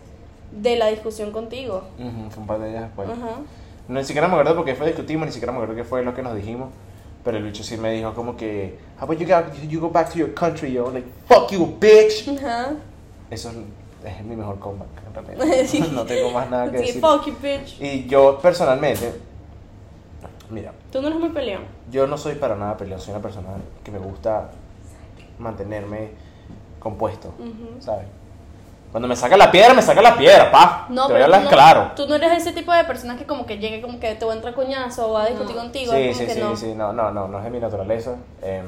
B: de la discusión contigo.
A: Ujú, fue un par de días después.
B: Ajá.
A: No, ni siquiera me acuerdo porque fue discutimos, ni siquiera me acuerdo qué fue lo que nos dijimos. Pero el bicho sí me dijo como que, how about you go, you go back to your country, yo, like, fuck you, bitch.
B: Ajá.
A: Eso es, es mi mejor comeback, en realidad.
B: Sí.
A: No tengo más nada que
B: Sí,
A: decir.
B: fuck you, bitch.
A: Y yo personalmente, mira,
B: Tú no eres muy peleón.
A: yo no soy para nada peleón, soy una persona que me gusta mantenerme compuesto. ¿sabes? Cuando me saca la piedra, me saca la piedra, pa.
B: No,
A: Te
B: pero
A: voy a hablar
B: no,
A: claro.
B: tú no eres ese tipo de persona que como que llegue como que te va a entrar coñazo o va a discutir
C: No.
B: contigo.
A: Sí, sí, sí,
B: no.
A: sí, no, no, no, no es de mi naturaleza. Em,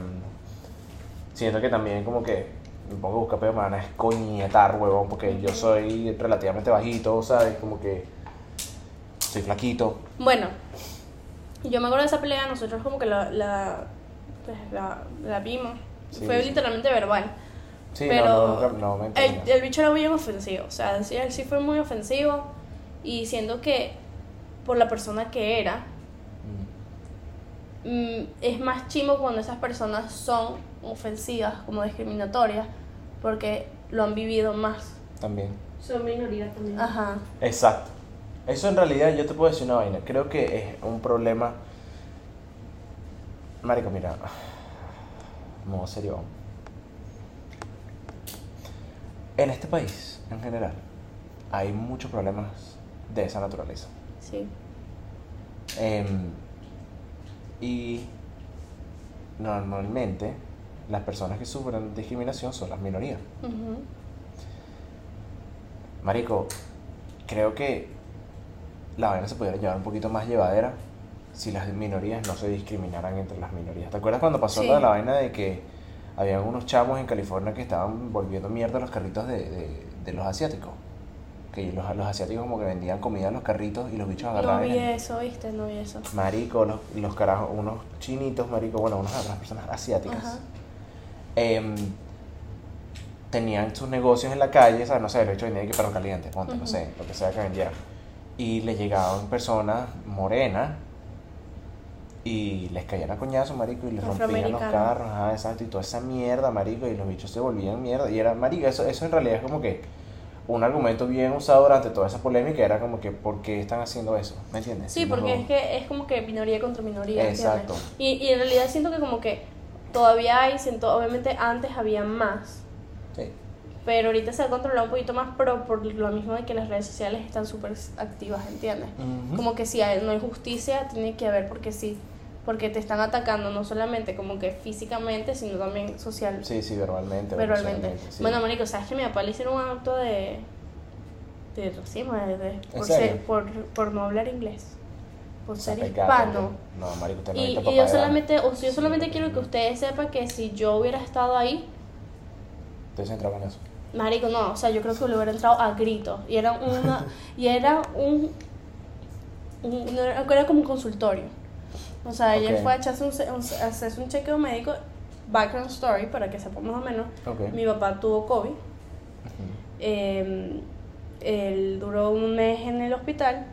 A: siento que también como que me pongo a buscar pero me van a escoñetar, huevón, porque yo soy relativamente bajito, ¿sabes? Como que soy flaquito.
B: Bueno, yo me acuerdo de esa pelea, nosotros como que la, la, pues, la, la vimos.
A: Sí,
B: Fue
A: sí.
B: literalmente verbal.
A: Sí,
B: pero
A: no, no, no,
B: el, el bicho era bien ofensivo. O sea, sí, él sí fue muy ofensivo. Y siendo que por la persona que era,
A: Mm.
B: mm, es más chimo cuando esas personas son ofensivas, como discriminatorias, porque lo han vivido más.
A: También.
C: Son minorías también.
B: Ajá.
A: Exacto. Eso en realidad yo te puedo decir una vaina. Creo que es un problema. Marico, mira. Modo serio. En este país, en general, hay muchos problemas de esa naturaleza.
B: Sí.
A: Em, y normalmente las personas que sufren discriminación son las minorías. Marico, creo que la vaina se pudiera llevar un poquito más llevadera si las minorías no se discriminaran entre las minorías. ¿Te acuerdas cuando pasó
B: Sí.
A: lo de la vaina de que había unos chamos en California que estaban volviendo mierda los carritos de, de- de los asiáticos? Que los, los asiáticos como que vendían comida en los carritos y los bichos
B: No
A: agarraban.
B: vi
A: y-
B: eso, ¿viste? No vi eso.
A: Marico, los, los carajos, unos chinitos, marico, bueno, unas otras personas asiáticas. Em, tenían sus negocios en la calle, ¿sabes? No sé, de hecho vendían que perro caliente, ponte, no sé, lo que sea que vendieran. Y le llegaban personas morenas y les caían a coñazo, marico, y les rompían los carros, ajá, exacto, y toda esa mierda, marico, y los bichos se volvían mierda. Y era, marico, eso, eso en realidad es como que un argumento bien usado durante toda esa polémica, era como que, ¿por qué están haciendo eso? ¿Me entiendes?
B: Sí, porque es que es como que minoría contra minoría.
A: Exacto.
B: Y, y en realidad siento que como que todavía hay, siento, obviamente antes había más. Pero ahorita se ha controlado un poquito más, pero por lo mismo de que las redes sociales están súper activas, ¿entiendes?
A: Ujú.
B: Como que si hay- no hay justicia, tiene que haber porque sí, porque te están atacando no solamente como que físicamente, sino también social,
A: Sí, sí, verbalmente.
B: verbalmente.
A: sí.
B: Bueno, marico, ¿sabes que mi papá le hicieron un acto de... de racismo, de, de- por, ser- por, por no hablar inglés? Por ser hispano.
A: No, marico, usted no
B: Y, y yo solamente, o sea, yo solamente quiero que ustedes sepan que si yo hubiera estado ahí,
A: Usted se entraba en eso.
B: Marico, no, o sea, yo creo que le hubiera entrado a grito. Y era una, y era un, un- era, como un consultorio. O sea, ella
A: Ok.
B: fue a echarse un, un- hacerse un chequeo médico, background story, para que sepa más o menos. Mi papá tuvo COVID. Eh, él duró un mes en el hospital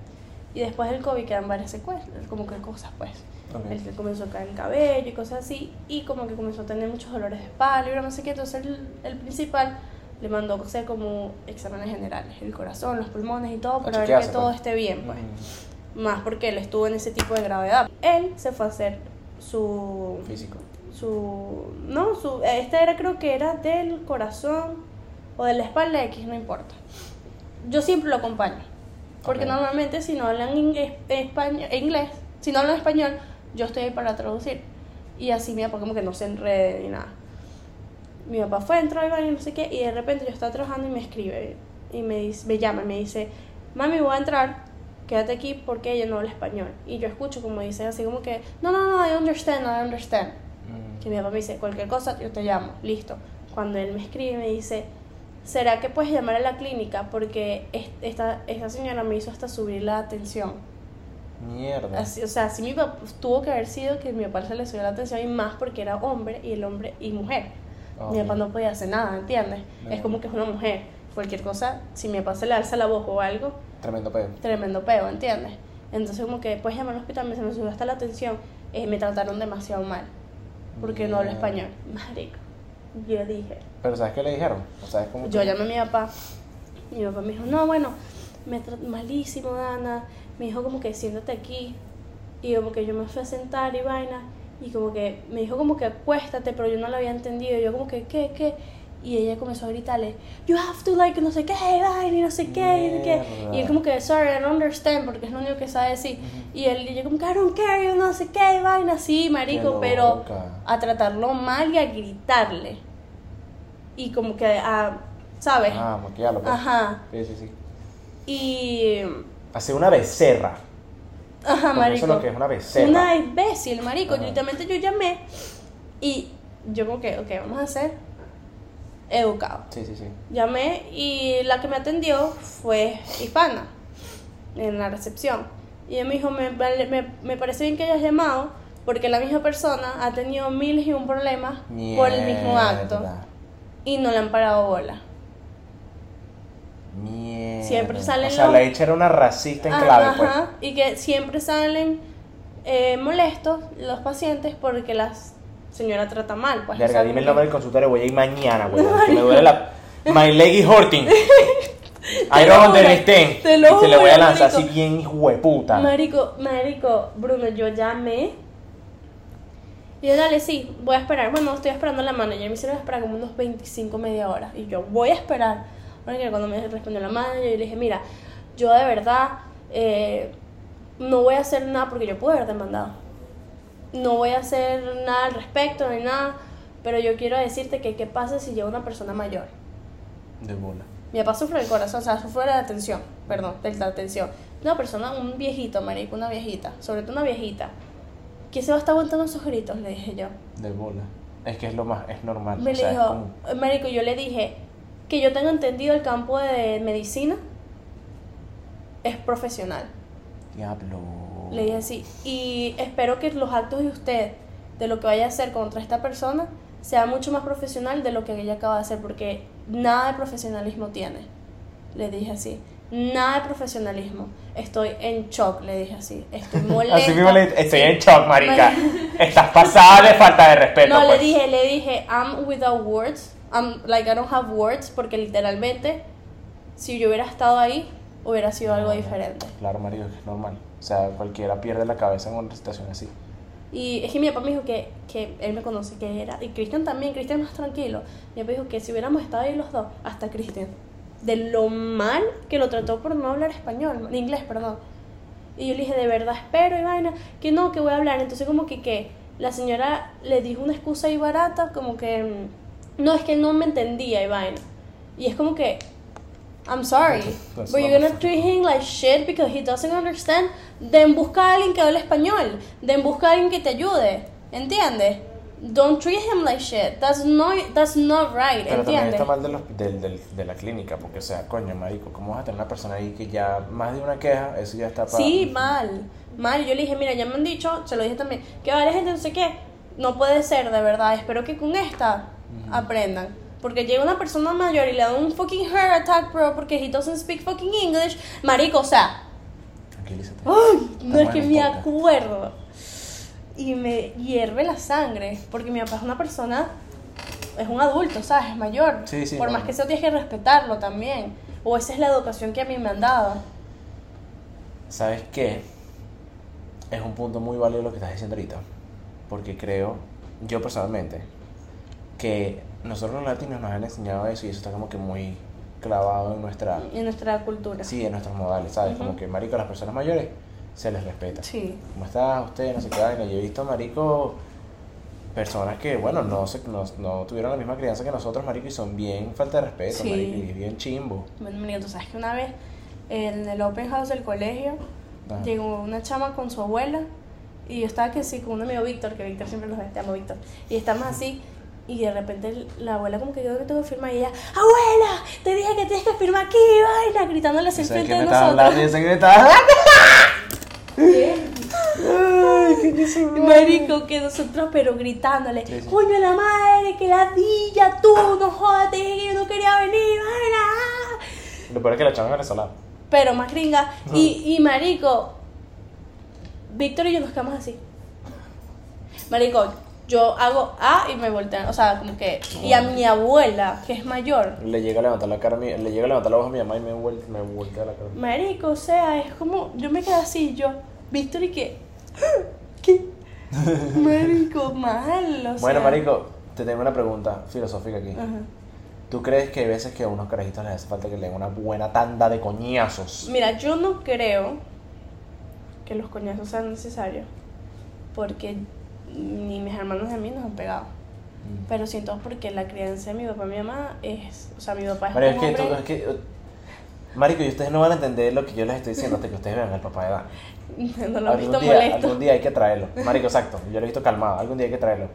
B: y después del COVID quedan varias secuelas, como que cosas pues.
A: Ok.
B: Él que comenzó a caer el cabello y cosas así y como que comenzó a tener muchos dolores de espalda y no sé qué, entonces el, el principal le mandó a hacer como exámenes generales, el corazón, los pulmones y todo, para ver que todo
A: pues.
B: esté bien pues.
A: Ujú.
B: Más porque él estuvo en ese tipo de gravedad. Él se fue a hacer su
A: Físico.
B: su no su este era creo que era del corazón o de la espalda X no importa yo siempre lo acompaño porque
A: Ok.
B: normalmente si no hablan inglés, español, inglés si no hablan español yo estoy ahí para traducir y así mi papá como que no se enrede ni nada mi papá fue entró y no sé qué y de repente yo estaba trabajando y me escribe y me dice, me llama y me dice mami voy a entrar quédate aquí porque ella no habla español y yo escucho como dice así como que no no no I understand I understand
A: Mm.
B: que mi papá me dice, cualquier cosa, yo te llamo, listo. Cuando él me escribe, me dice, ¿será que puedes llamar a la clínica? Porque es- esta, esta señora me hizo hasta subir la atención.
A: Mierda.
B: Así, o sea, sí mi papá, tuvo que haber sido que mi papá se le subió la atención y más porque era hombre y el hombre y mujer. Mi
A: Ok.
B: papá no podía hacer nada, ¿entiendes?
A: No.
B: Es como que es una mujer. Cualquier cosa, si mi papá se le alza la voz o algo,
A: Tremendo pedo.
B: tremendo peo, ¿entiendes? Entonces como que puedes llamar al hospital, me, se me subió hasta la atención, eh, me trataron demasiado mal, porque no hablo español. Marico, yo dije,
A: Pero ¿sabes qué le dijeron? O
B: yo llamé a mi papá, y mi papá me dijo, no, bueno, me malísimo, Dana, me dijo como que siéntate aquí, y como que yo me fui a sentar y vaina, y como que me dijo como que acuéstate, pero yo no lo había entendido, yo como que, ¿qué, qué? Y ella comenzó a gritarle, you have to like, no sé qué, y no sé qué, y no sé qué. Y él como que, sorry, I don't understand, porque es lo único que sabe decir. Y él, y yo como que, I don't care, yo no sé qué, vaina, así, marico, pero a tratarlo mal y a gritarle. Y como que a, ¿sabes?
A: Ah, maquillarlo. pues.
B: Ajá.
A: Sí, sí, sí.
B: Y,
A: Hacer una becerra.
B: Ajá, marico.
A: Eso es lo que es una becerra.
B: Una imbécil, marico.
A: Ajá.
B: Literalmente yo llamé y yo como que, ok, vamos a ser educados.
A: Sí, sí, sí.
B: Llamé y la que me atendió fue hispana en la recepción. Y ella me dijo, me, me, me parece bien que hayas llamado porque la misma persona ha tenido miles y un problemas por el mismo acto y no le han parado bola.
A: Mierda.
B: Siempre salen
A: O sea,
B: los-
A: la hecha era una racista en
B: Ajá,
A: clave, pues.
B: ajá, y que siempre salen eh, molestos los pacientes porque la señora trata mal. Pues,
A: Verga, dime el nombre del consultorio, voy a ir mañana, güey. Que me duele la. My leg is hurting. I don't understand.
B: te lo
A: y se le voy a lanzar
B: marico.
A: así bien, hijo de puta.
B: Marico, marico, Bruno, yo llamé. Y yo, dale, sí, voy a esperar. Bueno, estoy esperando a la manager. Me hicieron esperar como unos 25, media hora. Y yo, voy a esperar. Cuando me respondió la manager, yo le dije, mira, yo de verdad eh, no voy a hacer nada porque yo puedo haber demandado. No voy a hacer nada al respecto ni nada. Pero yo quiero decirte que qué pasa si llega una persona mayor.
A: De bola.
B: Mi papá sufre del corazón, o sea, sufre de la atención, perdón, de la atención. Una persona, un viejito, marico, una viejita, sobre todo una viejita. ¿Quién se va a estar aguantando esos gritos? Le dije yo.
A: De bola. Es que es lo más, es normal.
B: Me
A: o sea,
B: dijo,
A: como-
B: marico, yo le dije que yo tengo entendido el campo de medicina es profesional.
A: Diablo.
B: Le dije así. Y espero que los actos de usted, de lo que vaya a hacer contra esta persona, sea mucho más profesional de lo que ella acaba de hacer, porque nada de profesionalismo tiene. Le dije así. Nada de profesionalismo. Estoy en shock, le dije así. Estoy molesta.
A: Así mismo le estoy
B: Sí.
A: en shock, marica.
B: Mari-
A: Estás pasada de falta de respeto.
B: No,
A: pues.
B: le dije, le dije, I'm without words. I'm like I don't have words porque literalmente si yo hubiera estado ahí hubiera sido algo diferente.
A: Claro, marido, es normal. O sea, cualquiera pierde la cabeza en una situación así.
B: Y es que mi papá me dijo que, que él me conoce, que era. Y Cristian también, Cristian más tranquilo. Mi papá dijo que si hubiéramos estado ahí los dos, hasta Cristian, de lo mal que lo trató por no hablar español, inglés, perdón. Y yo le dije, de verdad espero y vaina, que no, que voy a hablar. Entonces, como que, que la señora le dijo una excusa ahí barata, como que mm, no, es que él no me entendía y vaina. Y es como que, I'm sorry,
A: That's
B: but you're gonna treat him like shit because he doesn't understand. Den busca a alguien que hable español, den busca a alguien que te ayude, ¿entiendes? don't treat him like shit. That's not, that's not right,
A: Pero también
B: ¿entiendes?
A: está mal de, los- del- del- de la clínica, porque, o sea, coño, marico, ¿cómo vas a tener una persona ahí que ya más de una queja, eso ya está para...
B: Sí, mal, mal. Yo le dije, mira, ya me han dicho, se lo dije también, que varias gente no sé qué. No puede ser, de verdad. Espero que con esta aprendan. Porque llega una persona mayor y le da un fucking heart attack, bro, porque he doesn't speak fucking English. Marico, o sea,
A: Tranquilízate.
B: Ay, no es que me acuerdo. Y me hierve la sangre. Porque mi papá es una persona. Es un adulto, ¿sabes? Es mayor.
A: Sí, sí,
B: Por más que eso tienes que respetarlo también. O esa es la educación que a mí me han dado.
A: ¿Sabes qué? Es un punto muy válido lo que estás diciendo ahorita. Porque creo, yo personalmente, que nosotros los latinos nos han enseñado eso y eso está como que muy clavado en nuestra...
B: En nuestra cultura.
A: Sí, en nuestros modales, ¿sabes? Como que, marico, a las personas mayores se les respeta.
B: Sí.
A: ¿Cómo está usted? No sé qué vaina. Yo he visto, marico, personas que, bueno, no, se, no, no tuvieron la misma crianza que nosotros, marico, y son bien falta de respeto,
B: Sí.
A: marico, y bien chimbo.
B: Bueno, mira, tú sabes que una vez en el open house del colegio
A: Ajá.
B: llegó una chama con su abuela y yo estaba que sí con un amigo Víctor, que Víctor siempre nos ve, te amo Víctor. Y estamos así y de repente la abuela como que yo que tengo que firmar y ella, abuela, te dije que tienes que firmar aquí, vaina, gritándole así
A: ¿Y ¿Sabes
B: enfrente de nosotros.
A: Yo sé que me estaba hablando.
C: ¿Qué?
A: Ay, qué
B: Marico, que nosotros, pero gritándole,
A: Sí, sí.
B: coño la madre, que ladilla, tú, no jodas, te dije que yo no quería venir, vaina.
A: Lo peor es que la chava es venezolana.
B: pero más gringa. Y, y marico, Víctor y yo nos quedamos así. Marico, yo hago A y me voltean, o sea, como que... Y a mi abuela, que es mayor,
A: Le llega a levantar la cara a mi, le llega a levantar la voz a mi mamá y me, vuel, me voltea la cara.
B: marico, o sea, es como... Yo me quedé así, yo, Víctor y que... ¿Qué? Marico, mal, o
A: Bueno,
B: sea.
A: marico, te tengo una pregunta filosófica aquí.
B: Ajá.
A: ¿Tú crees que hay veces que a unos carajitos les hace falta que le den una buena tanda de coñazos?
B: Mira, yo no creo que los coñazos sean necesarios. Porque ni mis hermanos ni a mí nos han pegado.
A: Mm.
B: Pero siento porque la crianza de mi papá y mi mamá es. O sea, mi papá es
A: Marico, es que, tú- es que, Marico, y ustedes no van a entender lo que yo les estoy diciendo hasta que ustedes vean al papá de Dan.
B: no lo he visto
A: día,
B: molesto.
A: algún día hay que traerlo. Marico, exacto. Yo lo he visto calmado. Algún día hay que traerlo.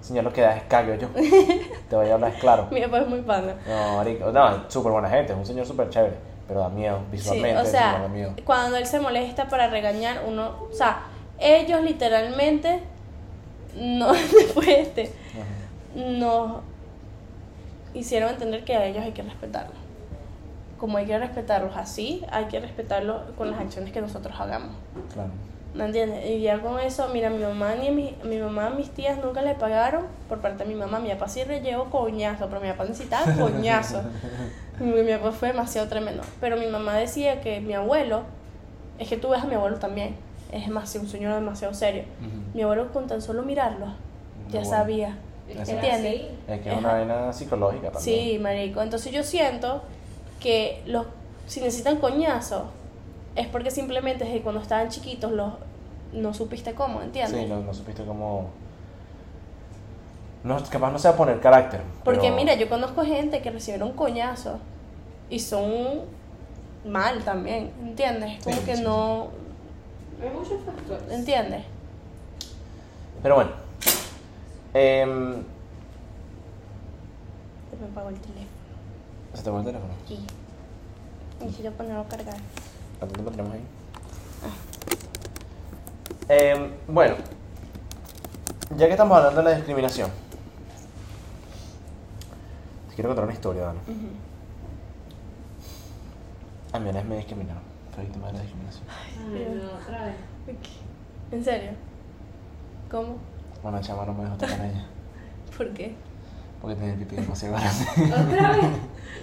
A: Señor, lo que da es cague yo. Te voy a hablar es claro.
B: Mi papá es muy pana.
A: No, marico. No, súper buena gente. Es un señor súper chévere. Pero da miedo.
B: Sí,
A: Visualmente.
B: o
A: eso
B: sea, cuando él se molesta para regañar, uno. O sea, ellos literalmente. No, después de este.
A: Ajá.
B: nos hicieron entender que a ellos hay que respetarlos. Como hay que respetarlos así, hay que respetarlos con las acciones que nosotros hagamos.
A: Claro.
B: ¿Me entiendes? Y ya con eso, mira, mi mamá ni mi, mi mamá, mis tías nunca le pagaron por parte de mi mamá. Mi papá sí le llevó coñazo, pero mi papá necesitaba coñazo. mi, mi papá fue demasiado tremendo. Pero mi mamá decía que mi abuelo, es que tú ves a mi abuelo también, es demasiado, un señor demasiado serio. Mi abuelo con tan solo mirarlo, ya
A: bueno.
B: sabía. ¿Entiendes?
C: Sí.
A: Es que es una vaina psicológica también.
B: Sí, marico. Entonces yo siento que los si necesitan coñazo es porque simplemente es que cuando estaban chiquitos los no supiste cómo, ¿entiendes?
A: Sí, no, no supiste cómo. No, capaz no sea poner carácter.
B: Porque
A: pero-
B: mira, yo conozco gente que recibieron coñazo y son mal también, ¿entiendes? Como
A: Sí,
B: que
A: sí,
B: no,
C: Hay muchos factores.
B: ¿entiendes?
A: Pero bueno. Em,
B: Se me apagó el teléfono.
A: ¿Se te fue el teléfono?
B: Aquí. Necesito ponerlo a cargar.
A: ¿Cuánto tiempo tenemos ahí? Em, bueno. Ya que estamos hablando de la discriminación. Te quiero contar una historia, Dana. A mí una vez me discriminaron. Fue víctima de la discriminación.
C: Ay, no, otra vez.
B: ¿En serio? ¿Cómo?
A: Una chama no me dejó tocar a ella.
B: ¿Por qué?
A: Porque tenía el pipí demasiado grande.
C: Otra vez.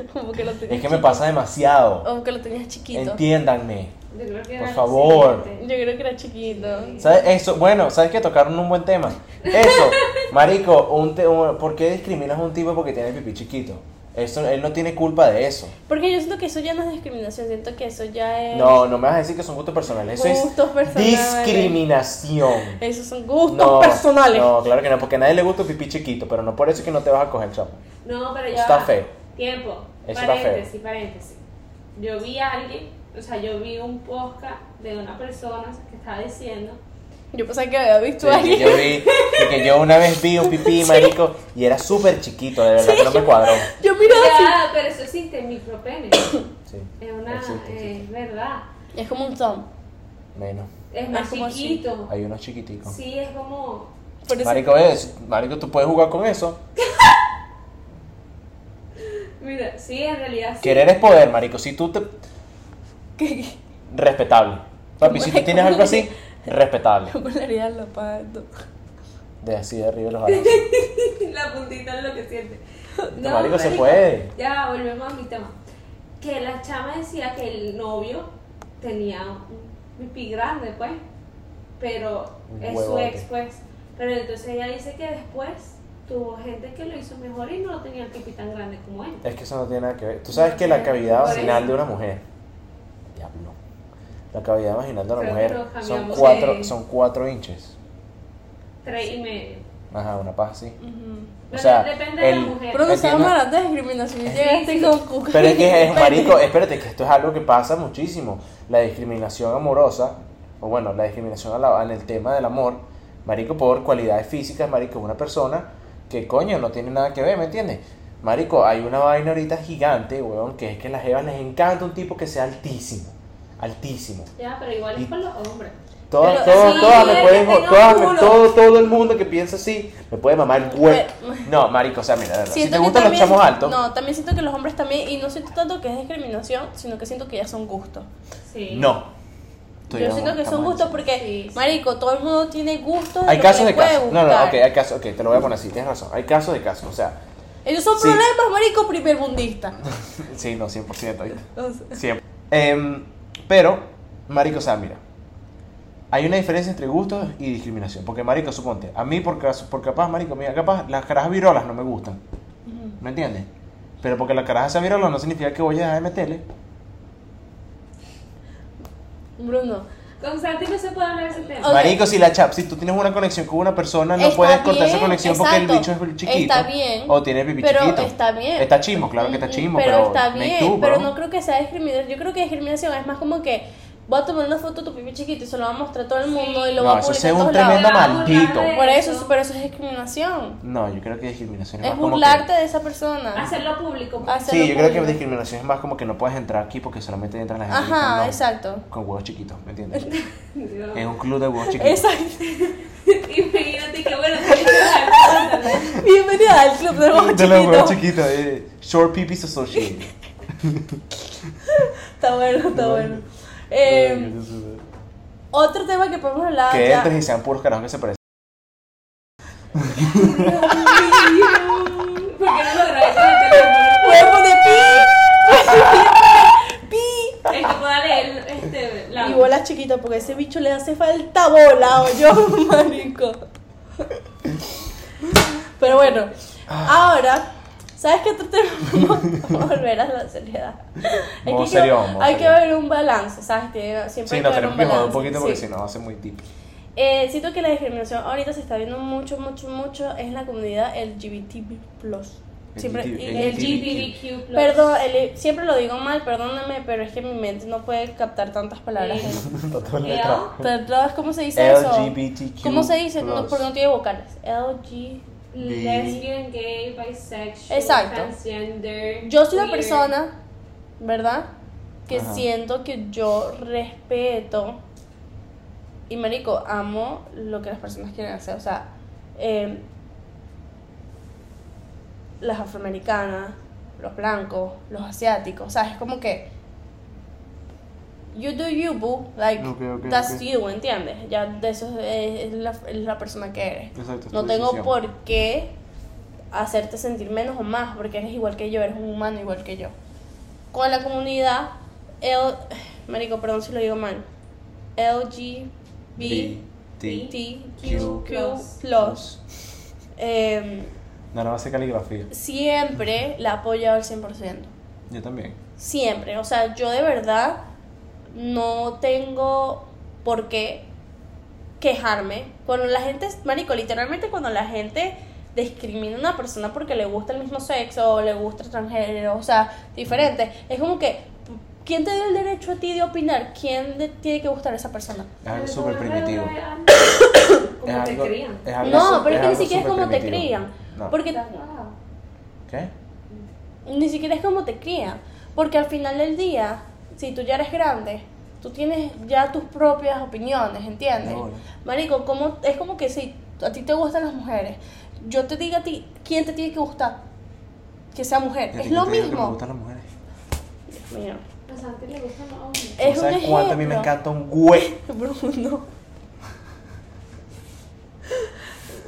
B: Como que lo tenías
A: Es que me pasa demasiado.
B: O que lo tenías chiquito.
A: Entiéndanme.
C: Yo creo que
A: Por
C: era
A: favor.
C: accidente.
B: Yo creo que era chiquito.
A: ¿Sabes? Eso, bueno, ¿sabes que Tocaron un buen tema. Eso, marico, un te- un- ¿por qué discriminas a un tipo porque tiene el pipí chiquito? Eso, él no tiene culpa de eso.
B: Porque yo siento que eso ya no es discriminación, siento que eso ya es.
A: No, no me vas a decir que son gustos personales. Eso
B: Gustos
A: es
B: personales.
A: discriminación.
B: Esos son gustos
A: No,
B: personales.
A: No, claro que no, porque a nadie le gusta el pipí chiquito, pero no por eso es que no te vas a coger chapo.
C: No, pero ya.
A: Está
C: va.
A: feo.
C: Tiempo.
A: Eso está feo.
C: paréntesis, paréntesis. Yo vi a alguien, o sea, yo vi un podcast de una persona que estaba diciendo
B: Yo pensaba que había visto
A: Sí,
B: a
A: que
B: alguien.
A: yo vi, que yo una vez vi un pipí, marico, y era súper chiquito, de verdad, que no me cuadró.
B: Yo miraba así.
C: Ya, pero eso existe, micropene.
A: Sí,
C: Es una,
A: existe, existe.
C: es verdad.
B: Es como un tom.
A: Menos.
C: Es
B: Es
C: más
B: así.
C: chiquito.
A: Hay unos chiquiticos.
C: Sí, es como.
A: Marico, es, marico, tú puedes jugar con eso.
C: Mira, sí, en realidad sí.
A: Querer es poder, marico. Si tú te...
B: ¿Qué?
A: Respetable. Papi, si tú tienes algo así, respetable.
B: ¿Cómo le harían la pata?
A: De así de arriba los brazos.
C: La puntita es lo que siente.
A: marico, se puede.
C: Ya, volvemos a mi tema. Que la chama decía que el novio tenía un pipí grande, pues. Pero
A: Un
C: es su ex, pues. Pero entonces ella dice que después tuvo gente que lo hizo mejor y no tenía el pipí tan grande como él.
A: Es que eso no tiene nada que ver. Tú sabes que la cavidad vaginal de una mujer. Diablo. La cavidad vaginal de
C: que
A: mujer son cuatro,
C: de-
A: son cuatro inches.
C: Tres y medio.
A: Ajá, una paja así.
B: Ujú.
A: O
C: Pero
A: sea,
C: depende de
A: el-
C: la mujer.
B: Pero no estábamos
A: Entiendo.
B: hablando de discriminación y
C: Sí,
B: llegaste
C: sí.
B: con cuca.
A: Pero es que es marico, espérate, que esto es algo que pasa muchísimo. La discriminación amorosa, o bueno, la discriminación a la- en el tema del amor, marico, por cualidades físicas, marico, una persona que coño no tiene nada que ver, ¿me entiendes? Marico, hay una vaina ahorita gigante, weón, que es que a las jevas les encanta un tipo que sea altísimo. Altísimo.
C: Ya, pero igual
A: Y-
C: es con los hombres.
A: Todas,
B: Pero
A: todas,
B: sí,
A: todas me pueden, todas me- todo, todo el mundo que piensa así, me puede mamar el huevo. No, marico, o sea, mira, de verdad, si te gustan los
B: también-
A: chamos altos,
B: No, también siento que los hombres también, y no siento tanto que es discriminación, sino que siento que ya son gustos.
C: Sí.
A: no. Estoy
B: Yo siento que son gustos porque,
C: Sí, sí.
B: marico, todo el mundo tiene gustos.
A: Hay casos de casos. No, no, ok, hay casos, ok, te lo voy a poner así, tienes razón. Hay casos de casos, o sea,
B: Ellos son
A: Sí.
B: problemas, marico, primermundistas.
A: sí, no, 100%, ¿oíste?
B: O sea,
A: Siempre. Em, pero, marico, o sea, mira, hay una diferencia entre gustos y discriminación. Porque, marico, suponte, a mí, por, por capaz, marico, mira, capaz, las carajas virolas no me gustan. ¿Me entiendes? Pero porque la caraja sea virola no significa que voy a dejar de meterle.
B: Bruno.
C: Con Santi no se puede hablar de ese tema.
B: Ok.
A: Marico, si la chap, si tú tienes una conexión con una persona, no
B: Está
A: puedes cortar esa conexión porque el bicho es chiquito.
B: Está bien.
A: O tiene pipí
B: Pero
A: chiquito.
B: está bien.
A: Está chimo, claro que está
B: Mm,
A: chimo,
B: pero,
A: pero,
B: está bien, pero no creo que sea discriminación. Yo creo que discriminación es más como que voy a tomar una foto de tu pipi chiquito y se lo va a mostrar a todo el mundo y lo
A: No,
B: va a
A: eso
B: publicar
A: es
B: en
A: un tremendo
B: lados.
A: maldito.
B: Por eso,
C: Eso.
B: pero eso es discriminación.
A: No, yo creo que discriminación es,
B: Es
A: más como
B: burlarte
A: que...
B: de esa persona.
C: Hacerlo público.
B: Hacer-
A: Sí, yo creo que
B: público.
A: discriminación es más como que no puedes entrar aquí porque solamente entran las gente
B: Ajá, exacto.
A: con huevos chiquitos, ¿me entiendes? Es un club de huevos chiquitos.
B: Exacto.
C: Imagínate que bueno,
B: Bienvenida al club de los
A: de los huevos
B: chiquitos.
A: chiquitos, eh, Short Peepees Associated.
B: Está bueno, está bueno. Eh, otro tema que podemos hablar.
A: que entres y sean puros carajos que se parecen.
C: ¿Por qué no lo
B: pi. pi.
C: Es que pueda leer este, la...
B: Y bolas chiquitas, porque a ese bicho le hace falta bola, o yo, marico. Pero bueno, ahora, ¿sabes qué otro tema? Vamos a volver a la seriedad.
A: Modo
B: que
A: serio,
B: hay, hay que haber un balance, ¿sabes? Tiene- Siempre
A: Sí,
B: hay
A: no,
B: que haber
A: tenemos
B: un balance.
A: un poquito porque
B: sí.
A: si no va a ser muy deep.
B: Eh, siento que la discriminación ahorita se está viendo mucho, mucho, mucho en la comunidad LGBTQ+. Siempre,
A: LGBT.
B: y-
C: El
A: LGBT.
C: GBTQ+.
B: Perdón, el- siempre lo digo mal, perdóname, pero es que mi mente no puede captar tantas palabras. ¿Verdad? ¿Cómo se dice eso?
A: LGBTQ+.
B: ¿Cómo se dice? No, porque no tiene vocales. LG.
C: Lesbian, gay, bisexual,
B: Exacto.
C: transgender.
B: Yo soy una persona, ¿verdad? Que
A: Ajá.
B: siento que yo respeto y, marico, amo lo que las personas quieren hacer. O sea, eh, las afroamericanas, los blancos, los asiáticos. O sea, es como que. You do you, boo. Like, that's you, ¿entiendes? Ya de eso es, es la, es la persona que eres.
A: Exacto,
B: No tengo
A: decisión.
B: por qué hacerte sentir menos o más, porque eres igual que yo, eres un humano igual que yo. Con la comunidad, L, marico, perdón si lo digo mal, LGBTQ+, eh,
A: No, no va a ser caligrafía.
B: siempre la he apoyado al 100%.
A: Yo también.
B: Siempre. O sea, yo de verdad no tengo por qué quejarme. Cuando la gente, marico, literalmente cuando la gente discrimina a una persona porque le gusta el mismo sexo o le gusta extranjero, o sea, diferente, es como que, ¿quién te dio el derecho a ti de opinar? ¿Quién le tiene que gustar a esa persona?
A: Es algo súper primitivo. Es
C: Como te
A: algo-
C: crían.
A: es algo
B: No, pero es que ni siquiera es como te crían.
A: No.
B: Porque.
A: ¿Qué?
B: ni siquiera es como te crían. Porque al final del día, si tú ya eres grande, tú tienes ya tus propias opiniones, ¿entiendes?
A: No, no.
B: Marico, como, es como que si a ti te gustan las mujeres, yo te diga a ti, ¿quién te tiene que gustar? Que sea mujer. Es lo
A: digo que Me
B: mismo.
A: gustan las mujeres.
B: Dios mío.
C: A Santi le gustan los hombres.
B: Es
A: ¿Sabes
B: un
A: cuánto a mí me encanta un güey?
B: Bruno.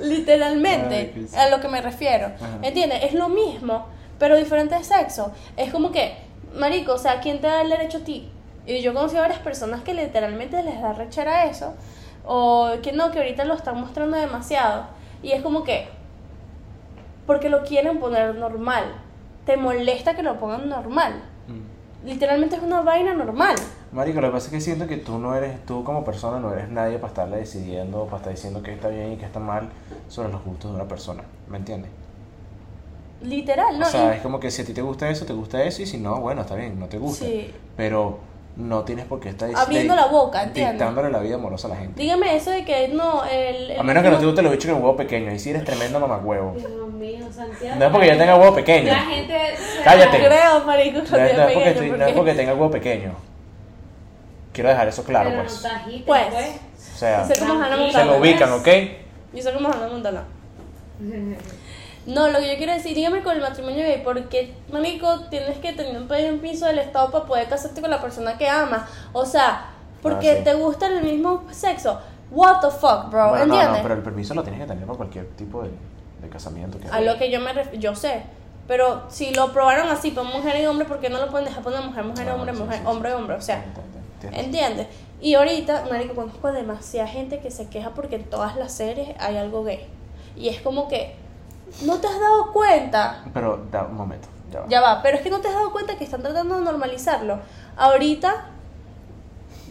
B: Literalmente,
A: Ay,
B: a lo que me refiero.
A: Ajá.
B: ¿Entiendes? Es lo mismo, pero diferente de sexo. Es como que, marico, o sea, ¿quién te da el derecho a ti? Y yo conozco a varias personas que literalmente les da rechera eso, o que no, que ahorita lo están mostrando demasiado. Y es como que, porque lo quieren poner normal. Te molesta que lo pongan normal.
A: Mm.
B: Literalmente es una vaina normal.
A: Marico, lo que pasa es que siento que tú no eres, tú como persona no eres nadie para estarle decidiendo, para estar diciendo que está bien y que está mal sobre los gustos de una persona, ¿me entiendes?
B: Literal, ¿no?
A: o sea,
B: Y-
A: es como que si a ti te gusta eso, te gusta eso y si no, bueno, está bien, no te gusta.
B: Sí.
A: Pero no tienes por qué estar
B: Abriendo la boca, ¿entiendes?
A: Dictándole la vida amorosa a la gente.
B: Dígame eso de que no, el... el
A: A menos que no te guste los bichos con huevo pequeño, y si eres tremendo mamagüevo.
C: Dios mío, Santiago.
A: No es porque yo tenga huevo pequeño.
C: La gente. se-
A: Cállate.
B: Creo, marico,
A: No no es porque,
B: pequeño,
A: estoy- no
B: porque-
A: es porque tenga huevo pequeño. Quiero dejar eso claro,
C: Pero
A: pues.
C: no agites,
B: Pues.
C: pues.
A: O sea, se lo ubican, ¿ok?
B: Yo sé cómo es Hannah Montana. No, lo que yo quiero decir, dígame con el matrimonio gay, porque, marico, tienes que tener un permiso del Estado para poder casarte con la persona que amas. O sea, porque
A: Ah, sí.
B: te gusta el mismo sexo. What the fuck, bro,
A: Bueno, no,
B: ¿entiendes?
A: no, pero el permiso lo tienes que tener para cualquier tipo de, de casamiento que
B: A lo que yo me refiero, yo sé. Pero si lo probaron así para mujer y hombre, ¿por qué no lo pueden dejar poner mujer, mujer,
A: Ah,
B: hombre,
A: sí,
B: mujer,
A: sí,
B: hombre, hombre? O sea. ¿entiendes? Y ahorita, marico, conozco a demasiada gente que se queja porque en todas las series hay algo gay. Y es como que, ¿no te has dado cuenta?
A: Pero, da un momento, ya va.
B: Ya va, pero es que no te has dado cuenta que están tratando de normalizarlo. Ahorita,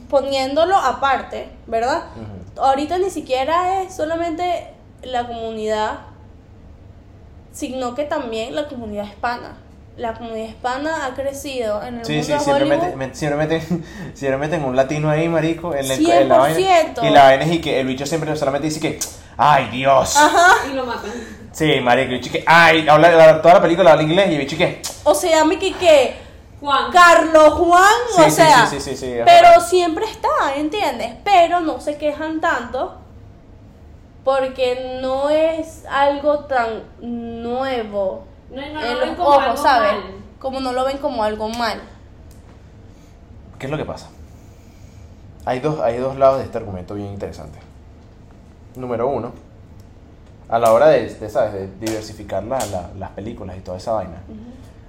B: poniéndolo aparte, ¿verdad?
A: Ujú.
B: Ahorita ni siquiera es solamente la comunidad, sino que también la comunidad hispana. La comunidad hispana ha crecido en el
A: Sí,
B: mundo
A: sí,
B: de
A: siempre meten, met- siempre, meten, siempre meten un latino ahí, marico, en, el, en la vaina.
B: 100%.
A: Y la vaina es y que el bicho siempre solamente dice que, ¡ay, Dios!
C: Y lo matan.
A: Sí, marico, el bicho que, ¡ay! Habla, la- toda la película habla inglés y el bicho que,
B: O se llama que,
C: Juan.
B: Carlos Juan,
A: Sí,
B: o
A: sí,
B: sea,
A: sí, sí, sí, sí, es
B: pero
A: verdad.
B: siempre está, ¿entiendes? Pero no se quejan tanto porque no es algo tan nuevo
C: No, no, no
B: en
C: lo ven
B: los
C: como
B: ojos,
C: algo
B: ¿sabes?
C: mal.
B: Como no lo ven como algo mal.
A: ¿qué es lo que pasa? Hay dos, hay dos lados de este argumento bien interesante. Número uno, a la hora de, de, ¿sabes? de diversificar la- la- las películas y toda esa vaina,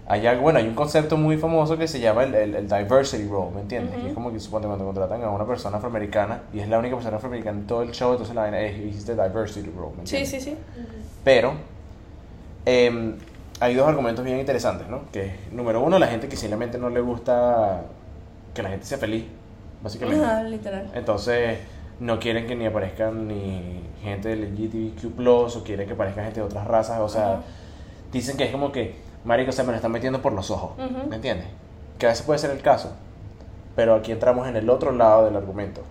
A: hay algo, bueno, hay un concepto muy famoso que se llama el, el- el diversity role, ¿me entiendes?
B: Ujú.
A: Que es como que suponte cuando contratan a una persona afroamericana y es la única persona afroamericana en todo el show, entonces la vaina es the diversity role, ¿me
B: Sí,
A: entiendes?
B: sí, sí.
A: Pero em, hay dos argumentos bien interesantes, ¿no? Que número uno, la gente que simplemente no le gusta que la gente sea feliz, básicamente.
B: Ajá, literal.
A: Entonces no quieren que ni aparezcan ni gente del LGBTQ+, o quieren que aparezca gente de otras razas, o sea, dicen que es como que, marico, se me lo están metiendo por los ojos. ¿me entiendes? Que a veces puede ser el caso, pero aquí entramos en el otro lado del argumento,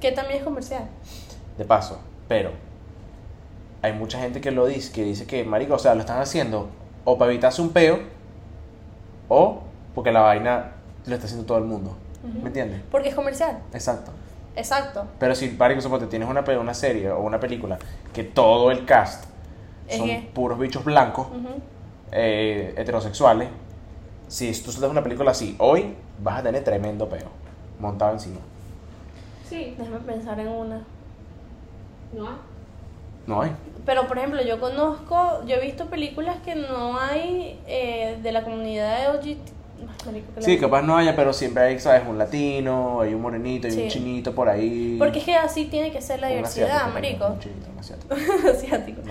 B: Que también es comercial.
A: de paso, pero hay mucha gente que lo dice, que dice que, marico, o sea, lo están haciendo o para evitarse un peo, o porque la vaina lo está haciendo todo el mundo. ¿me entiendes?
B: Porque es comercial.
A: Exacto.
B: Exacto.
A: Pero si, marico, suponte, tienes una, una serie o una película que todo el cast
B: Es
A: son
B: que-
A: puros bichos blancos, eh, heterosexuales, si tú sueltas una película así, hoy vas a tener tremendo peo montado encima.
C: Sí,
B: Déjame pensar en una.
C: no hay.
A: No hay.
B: Pero, por ejemplo, yo conozco, yo he visto películas que no hay eh, de la comunidad
A: Sí, capaz no haya, pero siempre hay, ¿sabes? Un latino, hay un morenito, hay un chinito por ahí.
B: Porque es que así tiene que ser la
A: Un
B: diversidad,
A: asiático
B: marico.
A: Un chinito, un asiático,
B: Asiático.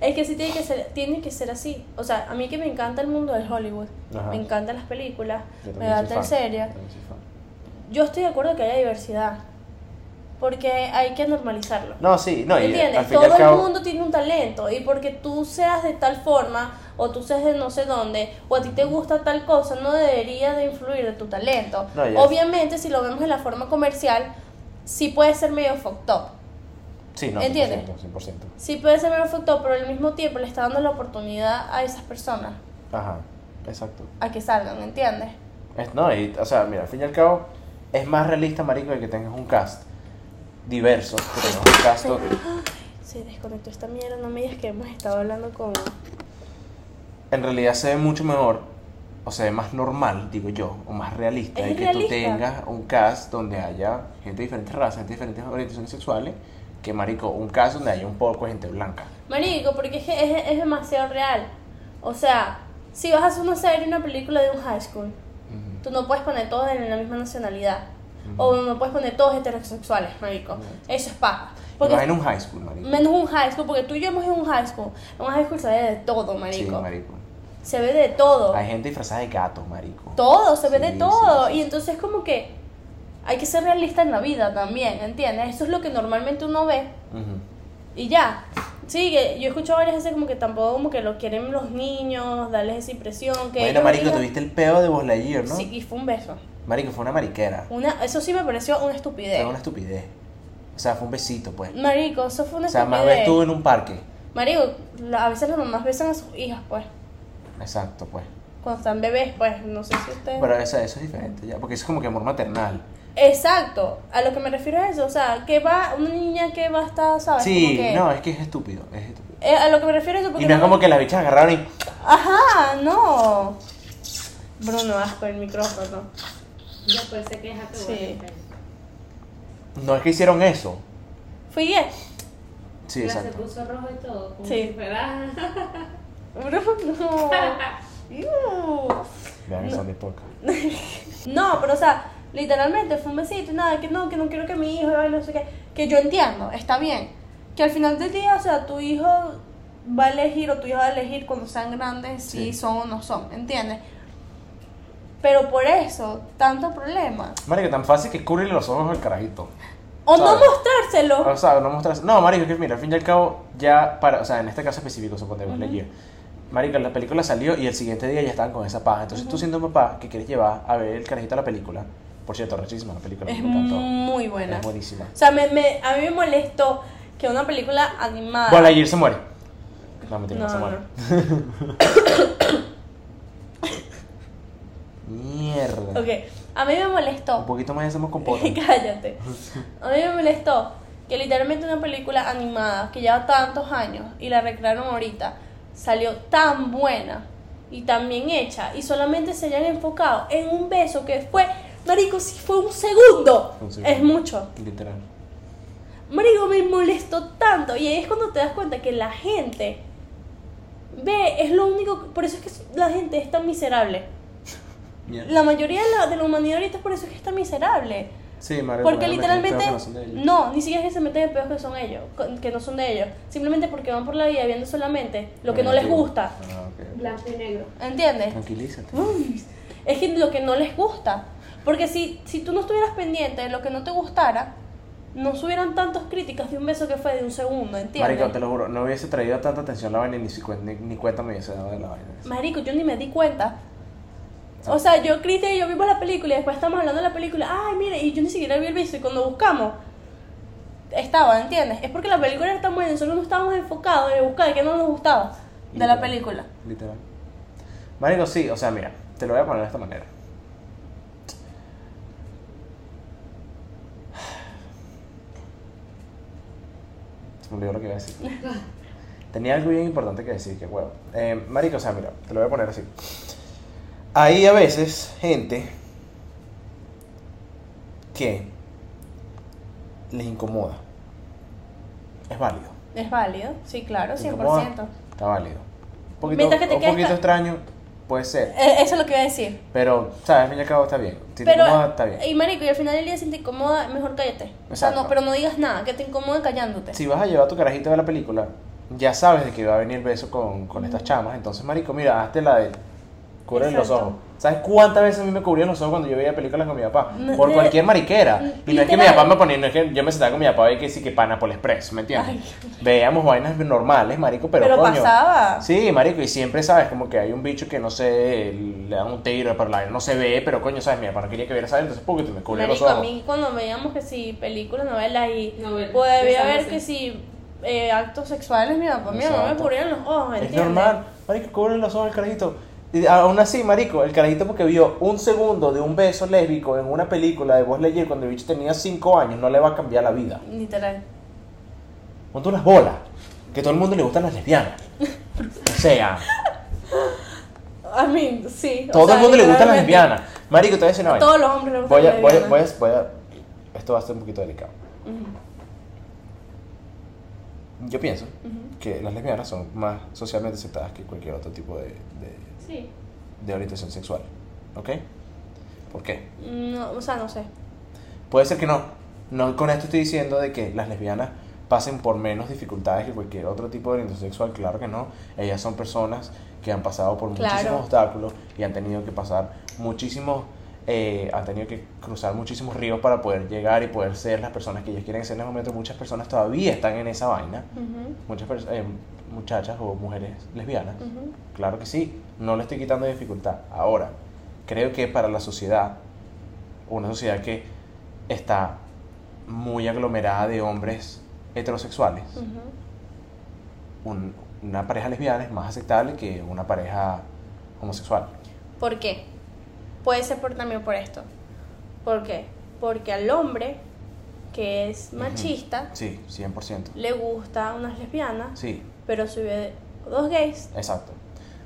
B: Es que sí tiene que ser, tiene que ser así. O sea, a mí que me encanta el mundo del Hollywood,
A: Ajá.
B: me encantan las películas, me encanta el serie.
A: Yo
B: estoy de acuerdo que haya diversidad. Porque hay que normalizarlo.
A: No, sí, no, y
B: ¿Entiendes?
A: al fin y al
B: Todo el
A: cabo.
B: mundo tiene un talento y porque tú seas de tal forma o tú seas de no sé dónde o a ti te gusta tal cosa no debería de influir de tu talento.
A: No, ya.
B: Obviamente si lo vemos en la forma comercial sí puede ser medio fucked up.
A: Sí, no,
B: ¿Entiendes?
A: 100%, 100%.
B: Sí puede ser medio fucked up, pero al mismo tiempo le está dando la oportunidad a esas personas
A: Ajá, exacto.
B: a que salgan, ¿entiendes?
A: Es, no, y, o sea, mira, al fin y al cabo, es más realista, marico, de que tengas un cast diverso, que donde-
B: Se desconectó esta mierda, no me digas que hemos estado hablando con...
A: en realidad se ve mucho mejor, o se ve más normal, digo yo, o más realista, de que
B: realista.
A: tú tengas un cast donde haya gente de diferentes razas, gente de diferentes orientaciones sexuales, que, marico, un cast donde haya un poco de gente blanca.
B: Marico, porque es que es, es demasiado real. O sea, si vas a hacer una serie, una película de un high school, tú no puedes poner todos en la misma nacionalidad. O no puedes poner todos heterosexuales, marico. Eso es paja. Porque
A: en un high school, marico.
B: menos un high school, porque tú y yo hemos ido a un high school. En un high school se ve de todo,
A: Sí,
B: marico.
A: marico.
B: Se ve de todo.
A: Hay gente disfrazada de gato, marico.
B: Todo, se ve
A: Sí,
B: de todo.
A: sí.
B: Y entonces como que hay que ser realista en la vida también, ¿entiendes? Eso es lo que normalmente uno ve. Y ya. Sí, que yo he escuchado varias veces como que tampoco como que lo quieren los niños, darles esa impresión que
A: Bueno, marico,
B: digan-
A: tuviste el peo de Buzz Lightyear, ¿no?
B: Sí, y fue un beso.
A: Marico, fue una mariquera.
B: Una, eso sí me pareció una estupidez.
A: Fue una estupidez. O sea, fue un besito, pues.
B: Marico, eso fue una
A: O sea, más
B: estupidez.
A: ves tú en un parque.
B: Marico, la- a veces las mamás besan a sus hijas, pues.
A: Exacto, pues.
B: Cuando están bebés, pues, no sé si ustedes...
A: Pero eso, eso es diferente, ya. Porque eso es como que amor maternal.
B: Exacto, a lo que me refiero es eso, o sea, que va, una niña que va a estar, ¿sabes?
A: Sí,
B: que-
A: no, es que es estúpido. Es estúpido.
B: Eh, a lo que me refiero es eso porque...
A: Y no es como que las bichas agarraron y.
B: Ajá, no. Bruno, asco el micrófono.
C: Después se queja que
B: Sí.
A: No es que hicieron eso.
B: Fui bien.
A: Sí,
C: Ya se
A: exacto.
C: puso rojo y todo. Como
B: Sí. Iu.
A: Vean el Sunday Podcast.
B: No, pero o sea, literalmente fue un besito y nada, que no, que no quiero que mi hijo no sé qué. Que yo entiendo, está bien. Que al final del día, o sea, tu hijo va a elegir o tu hija va a elegir cuando sean grandes si son o no son, ¿entiendes? Pero por eso, tanto problema.
A: Marico, tan fácil que cubrirle los ojos al carajito.
B: O no
A: ¿Sabes?
B: mostrárselo.
A: O sea, no mostrar. No, Marico, que mira, al fin y al cabo, ya para. O sea, en este caso específico, suponemos,
B: Ujú.
A: Lightyear. Marico, la película salió y el siguiente día ya estaban con esa paja. Entonces tú siendo un papá que quieres llevar a ver el carajito a la película. Por cierto, rechísima la película.
B: Es
A: me encantó.
B: muy buena.
A: Es buenísima.
B: O sea, me, me- a mí me molestó que una película animada.
A: Buzz Lightyear se muere. No, mentira, no,
B: No,
A: se
B: no.
A: Mierda.
B: Ok, a mí me
A: Un
B: molestó.
A: poquito más hacemos con.
B: Cállate. A mí me molestó que literalmente una película animada que lleva tantos años y la recrearon ahorita salió tan buena y tan bien hecha y solamente se hayan enfocado en un beso que fue, marico, si fue un segundo,
A: Un segundo.
B: es mucho.
A: Literal.
B: Marico, me molestó tanto. Y ahí es cuando te das cuenta que la gente ve, es lo único. Por eso es que la gente es tan miserable.
A: Mierda.
B: La mayoría de la, de la humanidad ahorita es por eso es que está miserable.
A: Sí, Marico.
B: Porque
A: me-
B: literalmente.
A: no.
B: No, ni siquiera es que se meten en peos que son ellos, que no son de ellos. Simplemente porque van por la vida viendo solamente lo que no les gusta.
A: Ah, ok, ok.
C: Blanco y negro.
B: ¿Entiendes?
A: Tranquilízate.
B: Uy, es que lo que no les gusta. Porque si, si tú no estuvieras pendiente de lo que no te gustara, no subieran tantas críticas de un beso que fue de un segundo, ¿entiendes?
A: Marico, te lo juro, no hubiese traído tanta atención la vaina ni, ni, ni cuenta me hubiese dado de la vaina.
B: Marico, yo ni me di cuenta. O sea, yo, Cristian y yo vimos la película y después estamos hablando de la película. Ay, mire, y yo ni siquiera vi el beso. Y cuando buscamos, estaba, ¿entiendes? Es porque la película era tan buena y nosotros no estábamos enfocados en buscar qué no nos gustaba de la película.
A: Literal. Marico, sí, o sea, mira, te lo voy a poner de esta manera. Se me olvidó lo que iba a decir. Tenía algo bien importante que decir, que huevo. Eh, marico, o sea, mira, te lo voy a poner así. Hay a veces gente que les incomoda. Es válido.
B: Es válido, sí, claro,
A: ¿Te
B: 100%.
A: incomoda? Está válido. Un poquito,
B: Mientras que te
A: un
B: quedes
A: poquito
B: ca-
A: extraño, puede ser.
B: Eh, Eso es lo que iba a decir.
A: Pero, ¿sabes? Al fin y al cabo está bien. Si te
B: Pero,
A: incomoda, está bien.
B: y marico, y al final del día si te incomoda, mejor cállate. O sea,
A: Exacto.
B: no, pero no digas nada, que te incomode callándote.
A: Si vas a llevar a tu carajito a ver la película, ya sabes de que va a venir beso con, con estas chamas. Entonces, marico, mira, hazte la de... Cúbrele los ojos. ¿Sabes cuántas veces a mí me cubrían los ojos cuando yo veía películas con mi papá?
B: No,
A: Por cualquier mariquera. Y no es que mi papá me ponía, no es que yo me sentaba con mi papá y que sí que Pineapple Express, ¿me entiendes? Veíamos vainas normales, marico, pero,
B: Pero,
A: coño.
B: pasaba.
A: Sí, marico, y siempre, ¿sabes? Como que hay un bicho que no sé, le dan un tiro, pero la no se ve, pero coño, ¿sabes? Mi papá no quería que viera esa entonces porque me cubría los
B: Marico, a
A: ojos.
B: mí cuando veíamos que si películas, novelas y
C: Novelas,
B: podía ver que si eh, actos sexuales, mi papá, mi mamá me cubrían los ojos,
A: Es
B: ¿entiendes?
A: normal, marico, cubre los ojos el carajito. Y aún así, marico, el carajito porque vio un segundo de un beso lésbico en una película de Buzz Lightyear cuando el bicho tenía 5 años, no le va a cambiar la vida.
B: Literal.
A: Ponte unas bolas, que a todo el mundo le gustan las lesbianas. O sea,
B: A mí, sí. o
A: todo
B: sea,
A: el mundo le gustan las lesbianas. Marico, te voy a decir una
B: todos los hombres les gustan
A: Voy a,
B: las
A: voy, a,
B: lesbianas.
A: voy, a, voy a- Esto va a ser un poquito delicado. Yo pienso que las lesbianas son más socialmente aceptadas que cualquier otro tipo de, de,
B: Sí.
A: de orientación sexual. ¿Ok? ¿Por qué?
B: No, o sea, no sé.
A: Puede ser que no. No con esto estoy diciendo de que las lesbianas pasen por menos dificultades que cualquier otro tipo de orientación sexual, claro que no. Ellas son personas que han pasado por
B: Claro.
A: muchísimos obstáculos y han tenido que pasar muchísimos, eh, han tenido que cruzar muchísimos ríos para poder llegar y poder ser las personas que ellas quieren ser en el momento. Muchas personas todavía están en esa vaina, muchas eh, muchachas o mujeres lesbianas. Claro que sí, no le estoy quitando dificultad. Ahora, creo que para la sociedad, una sociedad que está muy aglomerada de hombres heterosexuales, un- una pareja lesbiana es más aceptable que una pareja homosexual.
B: ¿Por qué? Puede ser por, también por esto. ¿Por qué? Porque al hombre que es machista
A: Sí, 100%.
B: le gusta unas lesbianas,
A: Sí,
B: pero si ve dos gays,
A: exacto.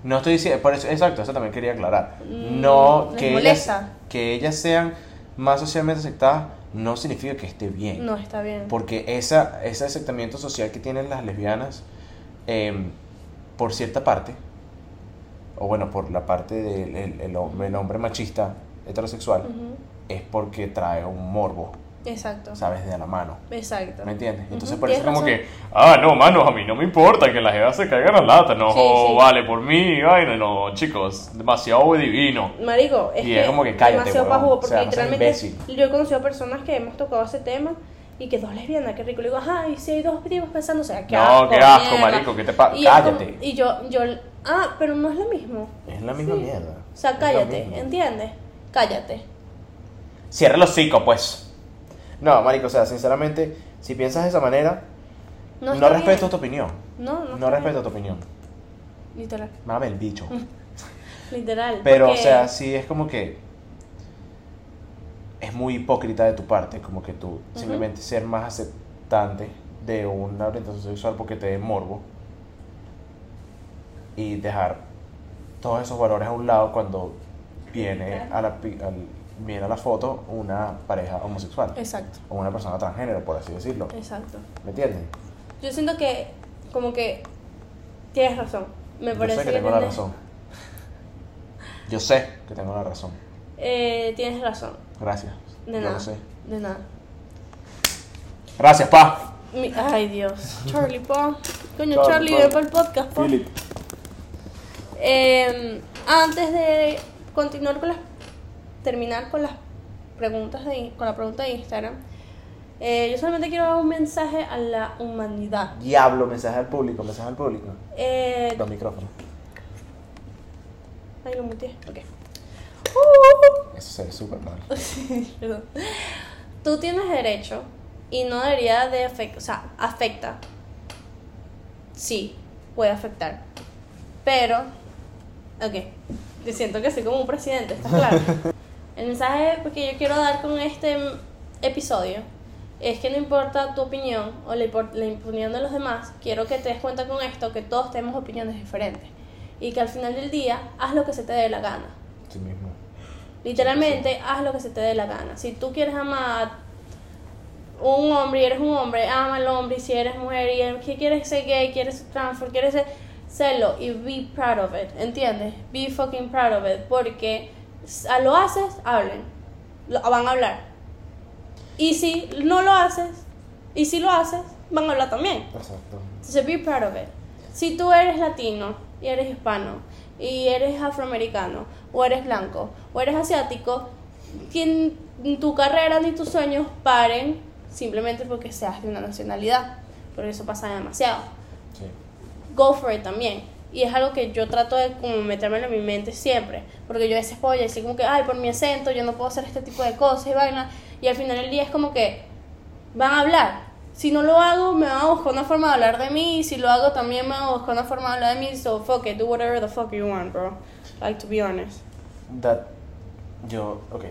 A: No estoy diciendo, por eso, exacto, eso también quería aclarar.
B: Mm,
A: No, que ellas, que ellas sean más socialmente aceptadas no significa que esté bien.
B: no está bien.
A: Porque esa, ese aceptamiento social que tienen las lesbianas, em, por cierta parte, o bueno, por la parte del el, el hombre, el hombre machista heterosexual,
B: Ujú,
A: es porque trae un morbo,
B: Exacto.
A: ¿sabes? De la mano.
B: Exacto.
A: ¿Me entiendes? Entonces
B: Ujú,
A: por eso como
B: razón.
A: que, ah, no, mano, a mí no me importa que las jevas se caigan a lata, no,
B: Sí, sí.
A: vale, por mí, ay, no, chicos, demasiado divino.
B: Marico, es
A: Y
B: que
A: es como que cállate,
B: demasiado
A: huevón.
B: pajudo,
A: O
B: porque
A: sea, no
B: literalmente
A: imbécil.
B: yo he conocido personas que hemos tocado ese tema y que dos lesbianas, qué rico. Le digo, ajá, y si hay dos tipos pensando, o sea, qué
A: No,
B: asco.
A: qué asco,
B: mierda.
A: marico, ¿qué te pasa?
B: Es como-
A: Cállate.
B: y yo, yo, ah, pero no es lo mismo.
A: Es la misma
B: Sí.
A: mierda.
B: O sea, cállate. ¿entiendes? Cállate.
A: Cierra los hocico, pues. No, marico, o sea, sinceramente, si piensas de esa manera,
B: No,
A: respeto
B: bien.
A: tu opinión.
B: No, no.
A: No, respeto
B: bien.
A: tu opinión.
B: Literal.
A: Mame el bicho.
B: Literal.
A: Pero,
B: porque-
A: o sea, sí es como que. Es muy hipócrita de tu parte, como que tú simplemente ser más aceptante de una orientación sexual porque te dé morbo y dejar todos esos valores a un lado cuando viene a la, pi- al- viene a la foto una pareja homosexual
B: Exacto,
A: o una persona transgénero, por así decirlo.
B: exacto.
A: ¿Me entiendes?
B: Yo siento que, como que, tienes razón. Me
A: Yo
B: parece
A: sé que tengo la
B: tienes-
A: razón. Yo sé que tengo la razón.
B: Eh, tienes razón.
A: Gracias.
B: De
A: Yo
B: nada.
A: lo sé.
B: De nada.
A: Gracias, pa.
B: Mi- ay, Dios. Charlie, pa. Coño,
A: Charlie,
B: ven para el podcast, pa.
A: Philip.
B: Eh, antes de continuar con las. terminar con las preguntas de, con la pregunta de Instagram, eh, yo solamente quiero dar un mensaje a la humanidad.
A: Diablo, mensaje al público, mensaje al público.
B: Eh,
A: Los micrófonos.
B: ay, lo muteé. Ok. Uh,
A: Eso se ve súper mal.
B: Perdón. Tú tienes derecho y no debería de afectar, o sea, afecta. Sí, puede afectar. Pero, ok, yo siento que soy como un presidente, ¿está claro? El mensaje que yo quiero dar con este episodio es que no importa tu opinión o la, la opinión de los demás, quiero que te des cuenta con esto que todos tenemos opiniones diferentes y que al final del día haz lo que se te dé la gana.
A: Sí mismo.
B: Literalmente, haz lo que se te dé la gana. Si tú quieres amar a un hombre y eres un hombre, ama al hombre. Y si eres mujer y eres- que quieres ser gay, quieres ser trans, quieres ser, serlo y be proud of it, ¿entiendes? Be fucking proud of it. Porque lo haces, hablen. Lo- van a hablar. Y si no lo haces, y si lo haces, van a hablar también.
A: Exacto.
B: Entonces, be proud of it. Si tú eres latino y eres hispano y eres afroamericano, o eres blanco, o eres asiático, que en tu carrera ni tus sueños paren simplemente porque seas de una nacionalidad, porque eso pasa demasiado. Go for it también. Y es algo que yo trato de como metérmelo en mi mente siempre, porque yo a veces puedo decir como que, ay, por mi acento yo no puedo hacer este tipo de cosas y vaina, y al final del día es como que van a hablar. Si no lo hago, me van a buscar una forma de hablar de mí, y si lo hago también me van a buscar una forma de hablar de mí, so fuck it, do whatever the fuck you want, bro. Like to be honest.
A: That, yo, ok.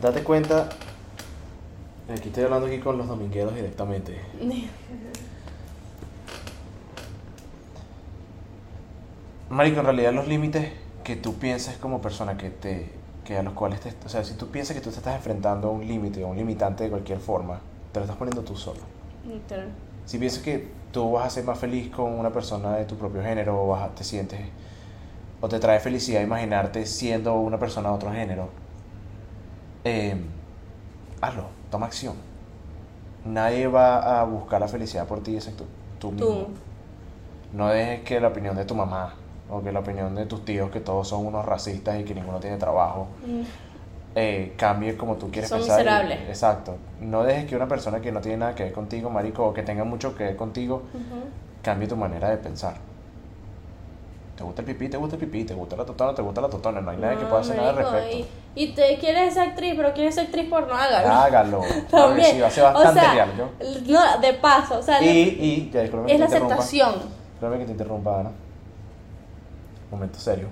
A: Date cuenta, aquí estoy hablando aquí con los domingueros directamente. Marico, en realidad los límites que tú piensas como persona que te que a los cuales te, o sea, si tú piensas que tú te estás enfrentando a un límite o un limitante de cualquier forma, te lo estás poniendo tú solo.
B: Literal.
A: Si piensas que tú vas a ser más feliz con una persona de tu propio género o vas a- te sientes o te trae felicidad imaginarte siendo una persona de otro género, eh, hazlo, toma acción. Nadie va a buscar la felicidad por ti excepto tú mismo.
B: Tú.
A: No dejes que la opinión de tu mamá o que la opinión de tus tíos, que todos son unos racistas y que ninguno tiene trabajo,
B: Mm.
A: eh, cambie como tú quieres
B: Son
A: pensar. y-
B: miserables.
A: Exacto. No dejes que una persona que no tiene nada que ver contigo, marico, o que tenga mucho que ver contigo,
B: Ujú.
A: cambie tu manera de pensar. Te gusta el pipí, te gusta el pipí, te gusta la totona, te gusta la totona, no hay nadie que
B: No,
A: pueda hacer nada al
B: marico,
A: respecto.
B: Y, y te quieres ser actriz, pero quieres ser actriz por no hágalo.
A: Hágalo. Que
B: También.
A: sí, ser bastante
B: o sea,
A: real, ¿yo?
B: No, de paso, o sea,
A: Y, y, ya, discúlpame que
B: es la aceptación.
A: Discúlpame que te interrumpa, Ana. Momento serio.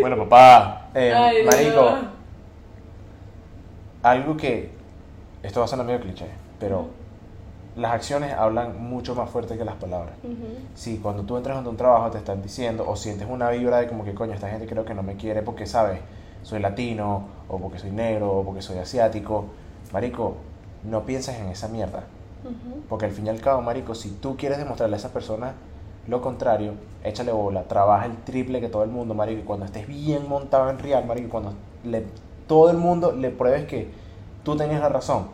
A: Bueno, papá, eh,
C: Ay,
A: marico, algo que esto va a sonar medio cliché, pero las acciones hablan mucho más fuerte que las palabras. Si cuando tú entras donde un trabajo te están diciendo o sientes una vibra de como que coño, esta gente creo que no me quiere porque, ¿sabes? Soy latino o porque soy negro o porque soy asiático. Marico, no pienses en esa mierda. Porque al fin y al cabo, marico, si tú quieres demostrarle a esa persona lo contrario, échale bola, trabaja el triple que todo el mundo, marico, y cuando estés bien montado en real, marico, y cuando le, todo el mundo le pruebes que tú tenías la razón,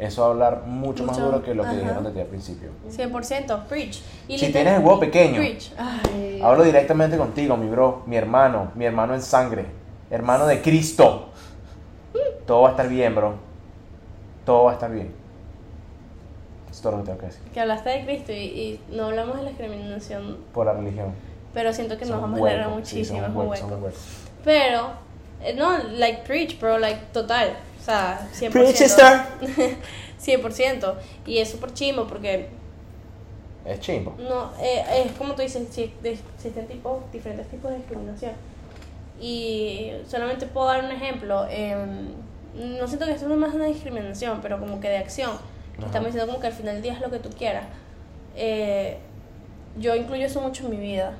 A: eso va a hablar mucho, más duro que lo que
B: ajá.
A: dijeron de ti al principio.
B: 100%, preach. Y
A: Si tienes el huevo pequeño,
B: Preach. Ay.
A: Hablo directamente contigo, mi bro, mi hermano, mi hermano en sangre, hermano de Cristo. Todo va a estar bien, bro. Todo va a estar bien. Es todo lo que tengo que decir.
B: Que hablaste de Cristo y, y no hablamos de la discriminación,
A: Por la religión.
B: pero siento que nos vamos a
A: huecos,
B: alegrar
A: sí,
B: muchísimo,
A: somos huecos.
B: Pero, eh, no, like preach, bro, like total. O sea, 100%.
A: Preach, sister.
B: 100%. Y es súper chimo porque,
A: Es chimbo.
B: no, eh, es como tú dices, existen tipos, diferentes tipos de discriminación. Y solamente puedo dar un ejemplo. em, no siento que esto es más una discriminación, pero como que de acción.
A: Ajá.
B: Estamos diciendo como que al final del día es lo que tú quieras. Eh, yo incluyo eso mucho en mi vida.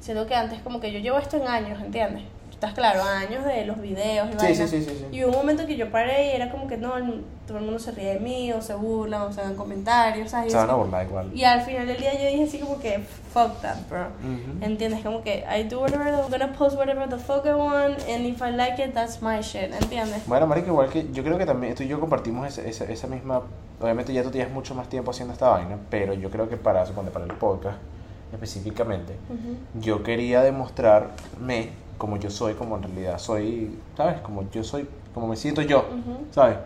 B: Siento que antes como que yo llevo esto en años, ¿entiendes? ¿Estás claro? Años de los videos y
A: Sí, sí, sí.
B: Y hubo un momento que yo paré y era como que no, todo el mundo se ríe de mí, o se burlan, o se dan comentarios, ¿sabes?
A: Se van a burlar igual.
B: Y al final del día yo dije así como que, fuck that, bro.
A: Ujú.
B: ¿Entiendes? Como que I do whatever, I'm gonna post whatever the fuck I want, and if I like it, that's my shit, ¿entiendes?
A: Bueno, marico, igual que yo creo que también tú y yo compartimos esa, esa, esa misma... Obviamente ya tú tienes mucho más tiempo haciendo esta vaina, pero yo creo que para, suponte, para el podcast específicamente, yo quería demostrarme como yo soy, como en realidad soy, ¿sabes? Como yo soy, como me siento yo. ¿sabes?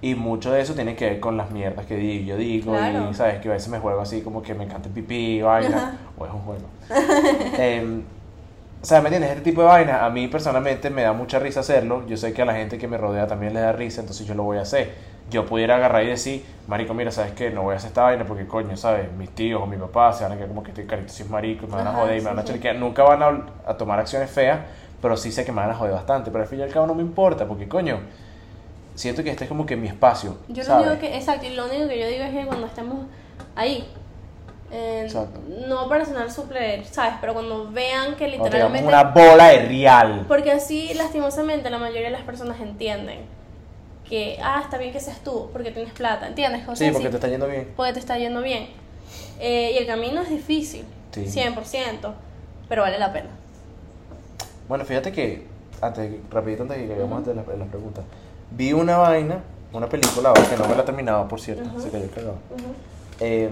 A: Y mucho de eso tiene que ver con las mierdas que digo, yo digo,
B: Claro.
A: y ¿sabes? Que a veces me juego así como que me encanta el pipí, vaina,
B: Ajá.
A: o es un juego. Em, o sea, ¿me entiendes? Este tipo de vaina, a mí personalmente me da mucha risa hacerlo. Yo sé que a la gente que me rodea también le da risa, entonces yo lo voy a hacer. Yo pudiera agarrar y decir, Marico, mira, ¿sabes qué? No voy a hacer esta vaina porque, coño, ¿sabes? Mis tíos o mi papá se van a quedar como que estoy carito, soy marico, y me van a joder y me van a
B: sí.
A: Nunca van a, a tomar acciones feas, pero sí sé que me van a joder bastante. Pero al fin y al cabo no me importa porque, coño, siento que este es como que mi espacio.
B: Yo lo único que, exacto, y lo único que yo digo es que cuando estemos ahí, eh,
A: Exacto.
B: no para sonar suple, ¿sabes? Pero cuando vean que literalmente...
A: una bola de real.
B: Porque así, lastimosamente, la mayoría de las personas entienden que, ah, está bien que seas tú, porque tienes plata, ¿entiendes? Cosas
A: Sí, porque te está yendo bien.
B: porque te está yendo bien. Eh, y el camino es difícil,
A: Sí.
B: 100%, pero vale la pena.
A: Bueno, fíjate que, antes, rapidito antes de que llegamos a las, a las preguntas, vi una vaina, una película, que no me la he terminado, por cierto,
B: Ujú.
A: se cayó el cagado.
B: Ujú.
A: Eh,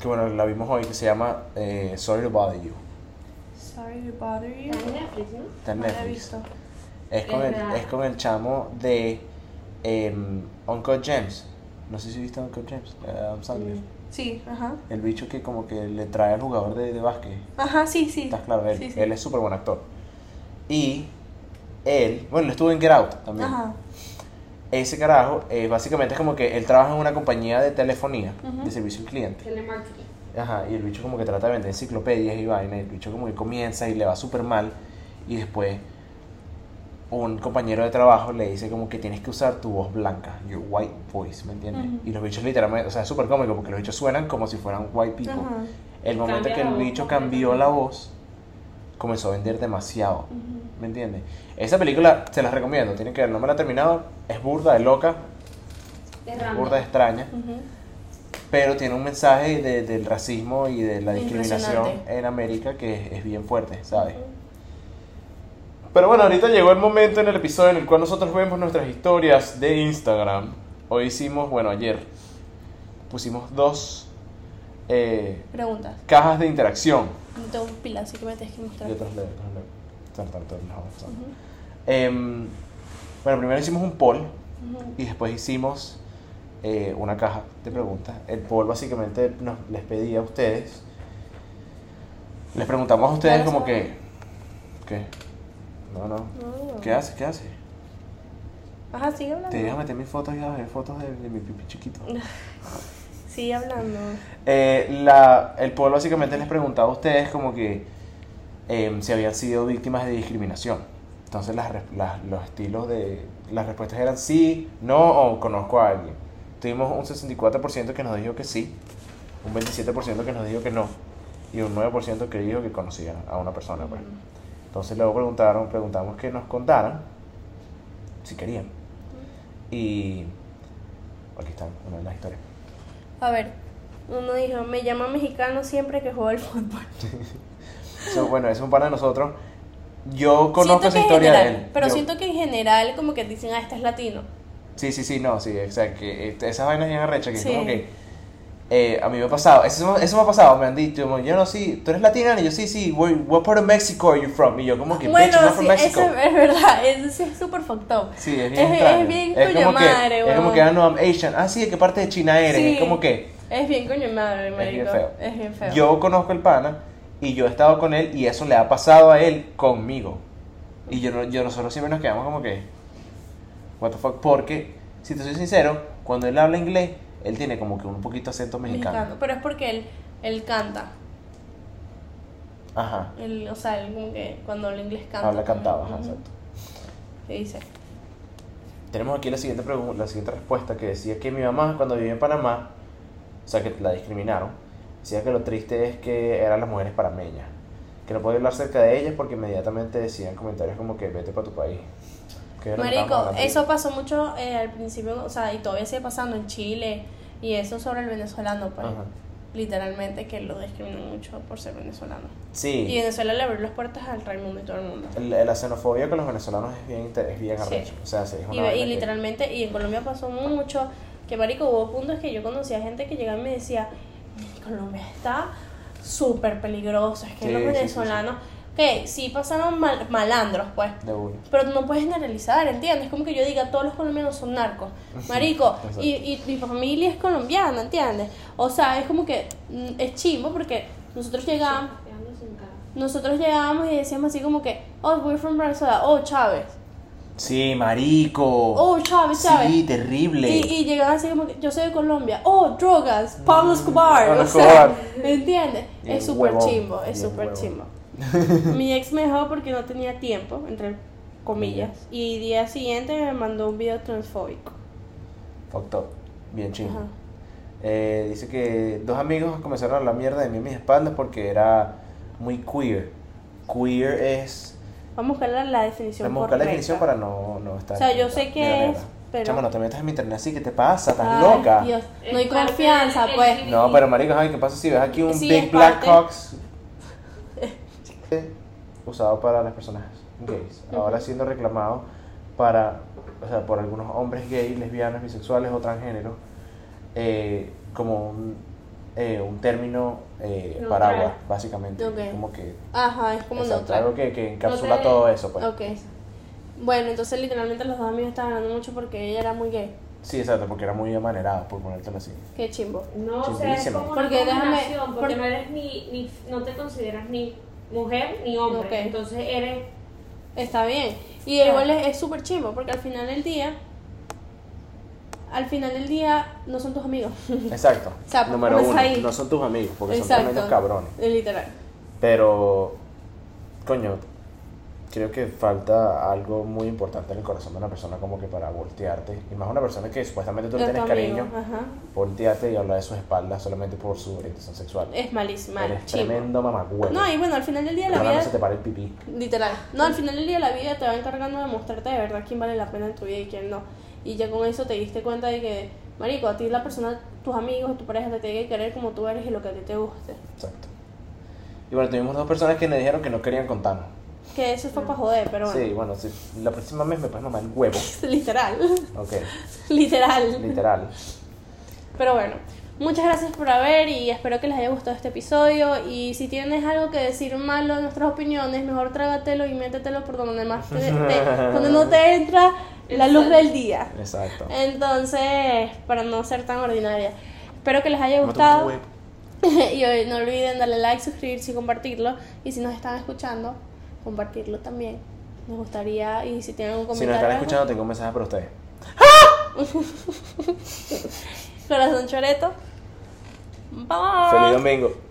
A: que bueno, la vimos hoy, que se llama eh, Sorry to Bother You.
B: Sorry to bother you.
C: Está en Netflix, ¿no?
A: Está en Netflix. Es con, el, es con el chamo de em, Uncle James. No sé si viste Uncle James. eh, Adam Sandler.
B: Mm. Sí, ajá.
A: El bicho que como que le trae al jugador de, de básquet.
B: Ajá, sí, sí.
A: Estás claro, él,
B: Sí, sí.
A: él es súper buen actor. Y él, bueno, él estuvo en Get Out también.
B: Ajá.
A: Ese carajo, eh, básicamente es como que él trabaja en una compañía de telefonía, de servicio al cliente.
C: Telemarketing.
A: Ajá, y el bicho como que trata de vender enciclopedias y vaina, y el bicho como que comienza y le va súper mal, y después un compañero de trabajo le dice como que tienes que usar tu voz blanca, your white voice, ¿me entiendes? Y los bichos literalmente, o sea, es súper cómico porque los bichos suenan como si fueran white people. El momento
C: Cambia
A: que el bicho cambió la voz, comenzó a vender demasiado. ¿me entiendes? Esa película se la recomiendo, tienen que ver, no me la he terminado, es burda, de loca,
C: Es
A: es burda, de extraña
B: Ujú.
A: pero tiene un mensaje de- del racismo y de la discriminación en América que es, es bien fuerte, ¿sabes? Pero bueno, ahorita llegó el momento en el episodio en el cual nosotros vemos nuestras historias de Instagram. Hoy hicimos, bueno, ayer pusimos dos eh,
B: Preguntas.
A: cajas de interacción.
B: No tengo pila, así que me tienes que mostrar.
A: Yo te los leo, te los leo. Tan, tan, tan, las vamos pasando.
B: Ujú.
A: Em, bueno, primero hicimos un poll
B: Ujú.
A: y después hicimos eh, una caja de preguntas. El poll básicamente nos, les pedía a ustedes, les preguntamos a ustedes como que, ¿qué? No, no.
B: No.
A: ¿Qué hace? ¿Qué hace?
B: Ajá, sigue hablando.
A: Te deja meter mis fotos y a ver fotos de, de mi pipi chiquito.
B: Sigue hablando.
A: Eh, la, el poll básicamente les preguntaba a ustedes como que em, si habían sido víctimas de discriminación. Entonces las, las- los estilos de las respuestas eran sí, no o conozco a alguien. Tuvimos un 64% que nos dijo que sí, un 27% que nos dijo que no y un 9% que dijo que conocían a una persona. Pues. Entonces luego preguntaron, preguntamos que nos contaran si querían. Y aquí está una de las historias.
B: A ver, uno dijo, me llama mexicano siempre que juego al fútbol.
A: So, bueno, es un pana de nosotros. Yo conozco esa historia
B: general,
A: de él.
B: Pero
A: Yo-
B: siento que en general como que dicen, ah, este es latino.
A: Sí, sí, sí, no, sí, exacto. Que, eh, esas vainas bien arrechas que es
B: Sí.
A: como que. Eh, a mí me ha pasado, eso, eso me ha pasado, me han dicho, yo no, sí, tú eres latina, y yo, sí, sí, where, what part of Mexico are you from? Y yo, como que,
B: bueno,
A: bitch, I'm not from
B: sí,
A: Mexico.
B: eso es verdad, eso sí es súper fucked up.
A: Sí, es bien
B: es- es bien
A: es
B: coño
A: como que,
B: madre,
A: Es como que, ah, no, I'm Asian. Ah, sí, ¿de qué parte de China eres?
B: Sí.
A: Es como que,
B: Es bien coño madre,
A: es
B: marico.
A: bien feo.
B: Es bien feo.
A: Yo conozco el pana, y yo he estado con él, y eso le ha pasado a él conmigo. Y yo, yo nosotros siempre nos quedamos como que, what the fuck, porque, si te soy sincero, cuando él habla inglés, él tiene como que un poquito acento mexicano.
B: Mexicano. Pero es porque él, él canta.
A: Ajá.
B: Él, o sea, él como que cuando habla inglés canta.
A: Habla cantado, ajá, exacto.
B: ¿Qué dice?
A: Tenemos aquí la siguiente pregunta, la siguiente respuesta que decía que mi mamá cuando vivía en Panamá, o sea que la discriminaron, decía que lo triste es que eran las mujeres panameñas, que no podía hablar cerca de ellas porque inmediatamente decían comentarios como que vete para tu país.
B: Marico, eso pasó mucho eh, al principio, o sea, y todavía sigue pasando en Chile. Y eso sobre el venezolano, pues.
A: Ajá.
B: Literalmente que lo discriminan mucho por ser venezolano. Y
A: Sí,
B: Venezuela le abrió las puertas al Raimundo y todo el mundo.
A: el- la xenofobia con los venezolanos es bien, es bien
B: Sí.
A: arrecho. O sea, sí, es una
B: Y, y
A: que-
B: literalmente, y en Colombia pasó mucho, que marico, hubo puntos que yo conocía gente que llegaba y me decía, Colombia está súper peligroso, es que
A: Sí,
B: los
A: sí, sí,
B: que sí pasaron mal- malandros, pues,
A: de una.
B: pero no puedes generalizar, ¿entiendes? Como que yo diga, todos los colombianos son narcos, marico, y, y mi familia es colombiana, ¿entiendes? O sea, es como que mm, es chimbo porque nosotros
C: cara.
B: nosotros llegábamos y decíamos así como que, oh, we're from Venezuela, oh, Chávez,
A: Sí, marico.
B: oh, Chávez, Chávez.
A: sí, terrible.
B: Y, y llegaban así como que yo soy de Colombia, oh, drogas, Pablo Escobar,
A: Pablo
B: o sea,
A: Escobar.
B: ¿me entiendes? Es súper chimbo, es súper chimbo. Mi ex me dejó porque no tenía tiempo, entre comillas, y día siguiente me mandó un video transfóbico.
A: Fucked up. Bien chingo. Eh, dice que dos amigos comenzaron a hablar mierda de mí en mis espaldas porque era muy queer. Queer es.
B: Vamos a buscar la, la definición
A: Vamos a buscar la definición para no, no estar.
B: O sea, yo sé que es, pero-
A: Chama, no te metas en mi internet así, ¿qué te pasa? ¿Estás
B: Ay,
A: loca?
B: Dios, no hay confianza, pues.
A: No, pero marico, ay, ¿qué pasa si ves aquí un
B: Sí,
A: Big Black
B: parte.
A: Usado para las personas gays? Ahora siendo reclamado para, o sea, por algunos hombres gays, lesbianas, bisexuales o transgéneros, eh, como un eh, un término eh,
C: Neutral.
A: paraguas, básicamente.
B: Ok.
A: Como que.
B: Ajá, es como
A: exacto,
B: neutral.
A: algo que, que encapsula
C: No te-
A: todo eso, pues.
B: Ok. Bueno, entonces literalmente los dos amigos estaban hablando mucho porque ella era muy gay.
A: Sí, exacto, porque era muy amanerada, por ponértelo así.
B: Qué chimbo.
C: No, o sea, es como una
B: Porque déjame-
C: porque
B: porque-
C: no eres ni, ni, no te consideras ni mujer ni hombre, entonces eres,
B: Está bien. Y
C: Claro.
B: igual es es súper chimbo porque al final del día, al final del día no son tus amigos.
A: Exacto.
B: O sea,
A: Número
B: comienza
A: uno,
B: ahí.
A: no son tus amigos, porque son
B: Exacto.
A: tremendos cabrones.
B: Literal.
A: Pero, coño, creo que falta algo muy importante en el corazón de una persona como que para voltearte. Y más una persona que supuestamente tú le tienes cariño,
B: Ajá.
A: voltearte y hablar de sus espaldas solamente por su orientación sexual.
B: Es malísimo.
A: Eres
B: chimbo.
A: tremendo mamagüevo.
B: No, y bueno, al final del día la
A: Ojalá no
B: vida.
A: se te pare el pipí.
B: Literal. No, al final del día la vida te va encargando de mostrarte de verdad quién vale la pena en tu vida y quién no. Y ya con eso te diste cuenta de que, marico, a ti la persona, tus amigos, tu pareja te tiene que querer como tú eres y lo que a ti te guste.
A: Exacto. Y bueno, tuvimos dos personas que nos dijeron que no querían contarnos.
B: Que eso fue para joder, pero bueno.
A: Sí, bueno, sí, la próxima vez me puedes mamar el huevo.
B: Literal.
A: Ok,
B: Literal.
A: literal.
B: Pero bueno, muchas gracias por haber y espero que les haya gustado este episodio. Y si tienes algo que decir malo de nuestras opiniones, mejor trágatelo y métetelo por donde más te, te- donde no te entra la luz del día.
A: Exacto.
B: Entonces, para no ser tan ordinaria. Espero que les haya gustado. y hoy no olviden darle like, suscribirse y compartirlo. Y si nos están escuchando, compartirlo también. Nos gustaría, y si tienen algún
A: Si nos
B: comentario.
A: están escuchando, tengo un mensaje para ustedes.
B: Corazón choreto. Bye.
A: Feliz domingo.